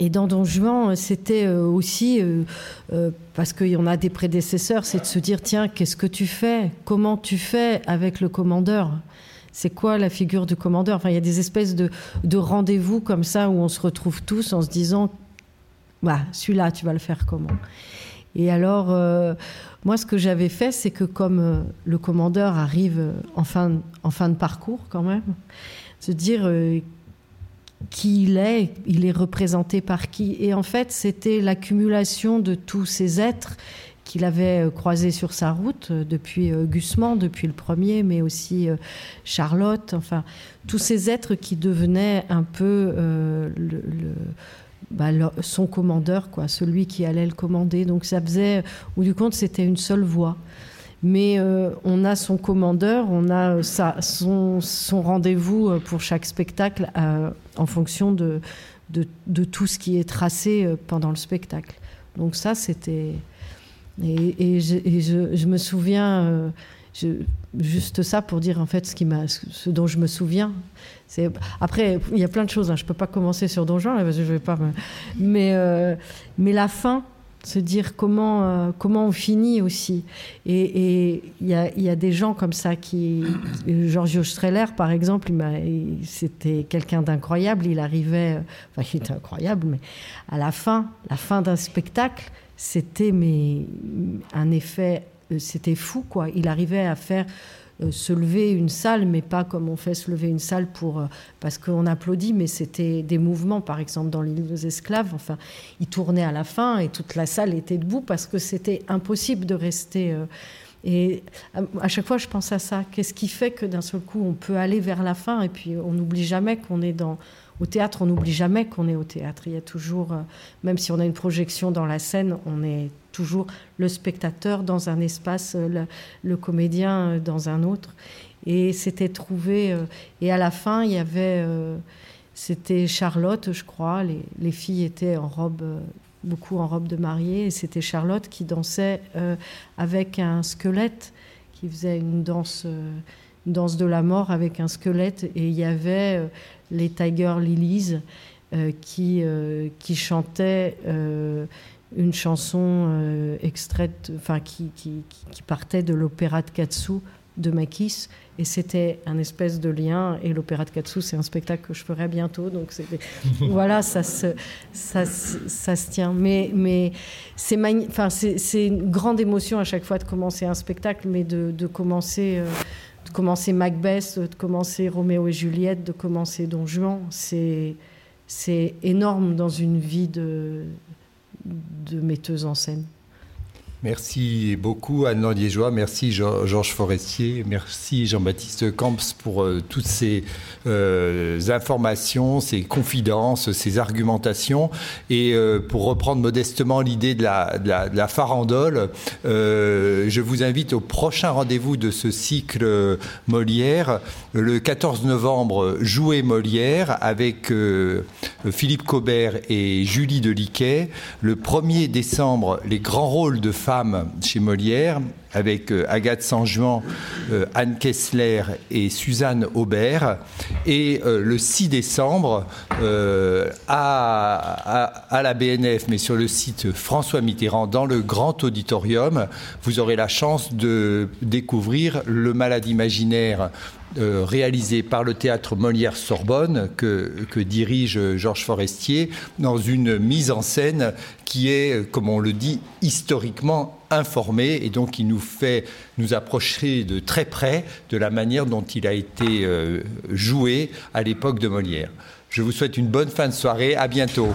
et dans Don Juan, c'était aussi, parce qu'il y en a des prédécesseurs, c'est de se dire, tiens, qu'est-ce que tu fais? Comment tu fais avec le commandeur? C'est quoi la figure du commandeur? Enfin, il y a des espèces de, rendez-vous comme ça où on se retrouve tous en se disant, bah, celui-là, tu vas le faire comment? Et alors, euh, moi, ce que j'avais fait, c'est que comme euh, le commandeur arrive en fin, en fin de parcours, quand même, se dire euh, qui il est, il est représenté par qui. Et en fait, c'était l'accumulation de tous ces êtres qu'il avait euh, croisé sur sa route euh, depuis euh, Gusman, depuis le premier, mais aussi Charlotte, enfin, tous ces êtres qui devenaient un peu le, bah, son commandeur, quoi, celui qui allait le commander. Donc ça faisait, ou du compte, c'était une seule voix. Mais on a son commandeur, on a sa, son, son rendez-vous pour chaque spectacle en fonction de, de, tout ce qui est tracé pendant le spectacle. Donc ça, c'était et, je, me souviens, euh, juste ça pour dire en fait ce, dont je me souviens. Après, il y a plein de choses, hein. je ne peux pas commencer sur Donjon, parce que je vais pas. Mais, euh, mais la fin, se dire comment, euh, comment on finit aussi. Et il y a, y a, des gens comme ça qui. Giorgio Streller, par exemple, c'était quelqu'un d'incroyable. Il arrivait. Enfin, il était incroyable, mais à la fin, la fin d'un spectacle, c'était un effet, c'était fou quoi. Il arrivait à faire euh, se lever une salle, mais pas comme on fait se lever une salle pour euh, parce qu'on applaudit, mais c'était des mouvements, par exemple dans l'île des esclaves. Enfin, il tournait à la fin et toute la salle était debout parce que c'était impossible de rester. et à chaque fois, je pense à ça. Qu'est-ce qui fait que d'un seul coup, on peut aller vers la fin et puis on n'oublie jamais qu'on est dans au théâtre, on n'oublie jamais qu'on est au théâtre. Il y a toujours, euh, même si on a une projection dans la scène, on est toujours le spectateur dans un espace, euh, le, comédien euh, dans un autre. Et c'était trouvé. et à la fin, il y avait. c'était Charlotte, je crois. Les, filles étaient en robe, beaucoup en robe de mariée. Et c'était Charlotte qui dansait avec un squelette, qui faisait une danse danse de la mort avec un squelette et il y avait les Tiger Lilies, euh, qui, euh, qui chantaient euh, une chanson extraite, enfin qui, qui, qui, partait de l'opéra de Katsu de Makis, et c'était un espèce de lien. Et l'opéra de Katsu, c'est un spectacle que je ferai bientôt, donc voilà, ça se, ça, ça, se tient. Mais, mais c'est enfin, c'est une grande émotion à chaque fois de commencer un spectacle, mais de, de commencer de commencer Macbeth, de commencer Roméo et Juliette, de commencer Don Juan, c'est énorme dans une vie de metteuse en scène. Merci beaucoup Anne Liégeois, merci Georges Forestier, merci Jean-Baptiste Camps pour euh, toutes ces euh, informations, ces confidences, ces argumentations. Et euh, pour reprendre modestement l'idée de de la, farandole, je vous invite au prochain rendez-vous de ce cycle Molière, le 14 novembre, Jouer Molière avec Philippe Cobert et Julie Deliquet. Le 1er décembre, les grands rôles de chez Molière avec euh, Agathe Sanjuan, euh, Anne Kessler et Suzanne Aubert. Et euh, le 6 décembre, à, à, la BNF, mais sur le site François Mitterrand, dans le grand auditorium, vous aurez la chance de découvrir Le Malade imaginaire réalisé par le théâtre Molière-Sorbonne que, dirige Georges Forestier dans une mise en scène qui est, comme on le dit, historiquement informée et donc qui nous fait nous approcher de très près de la manière dont il a été euh, joué à l'époque de Molière. Je vous souhaite une bonne fin de soirée. À bientôt.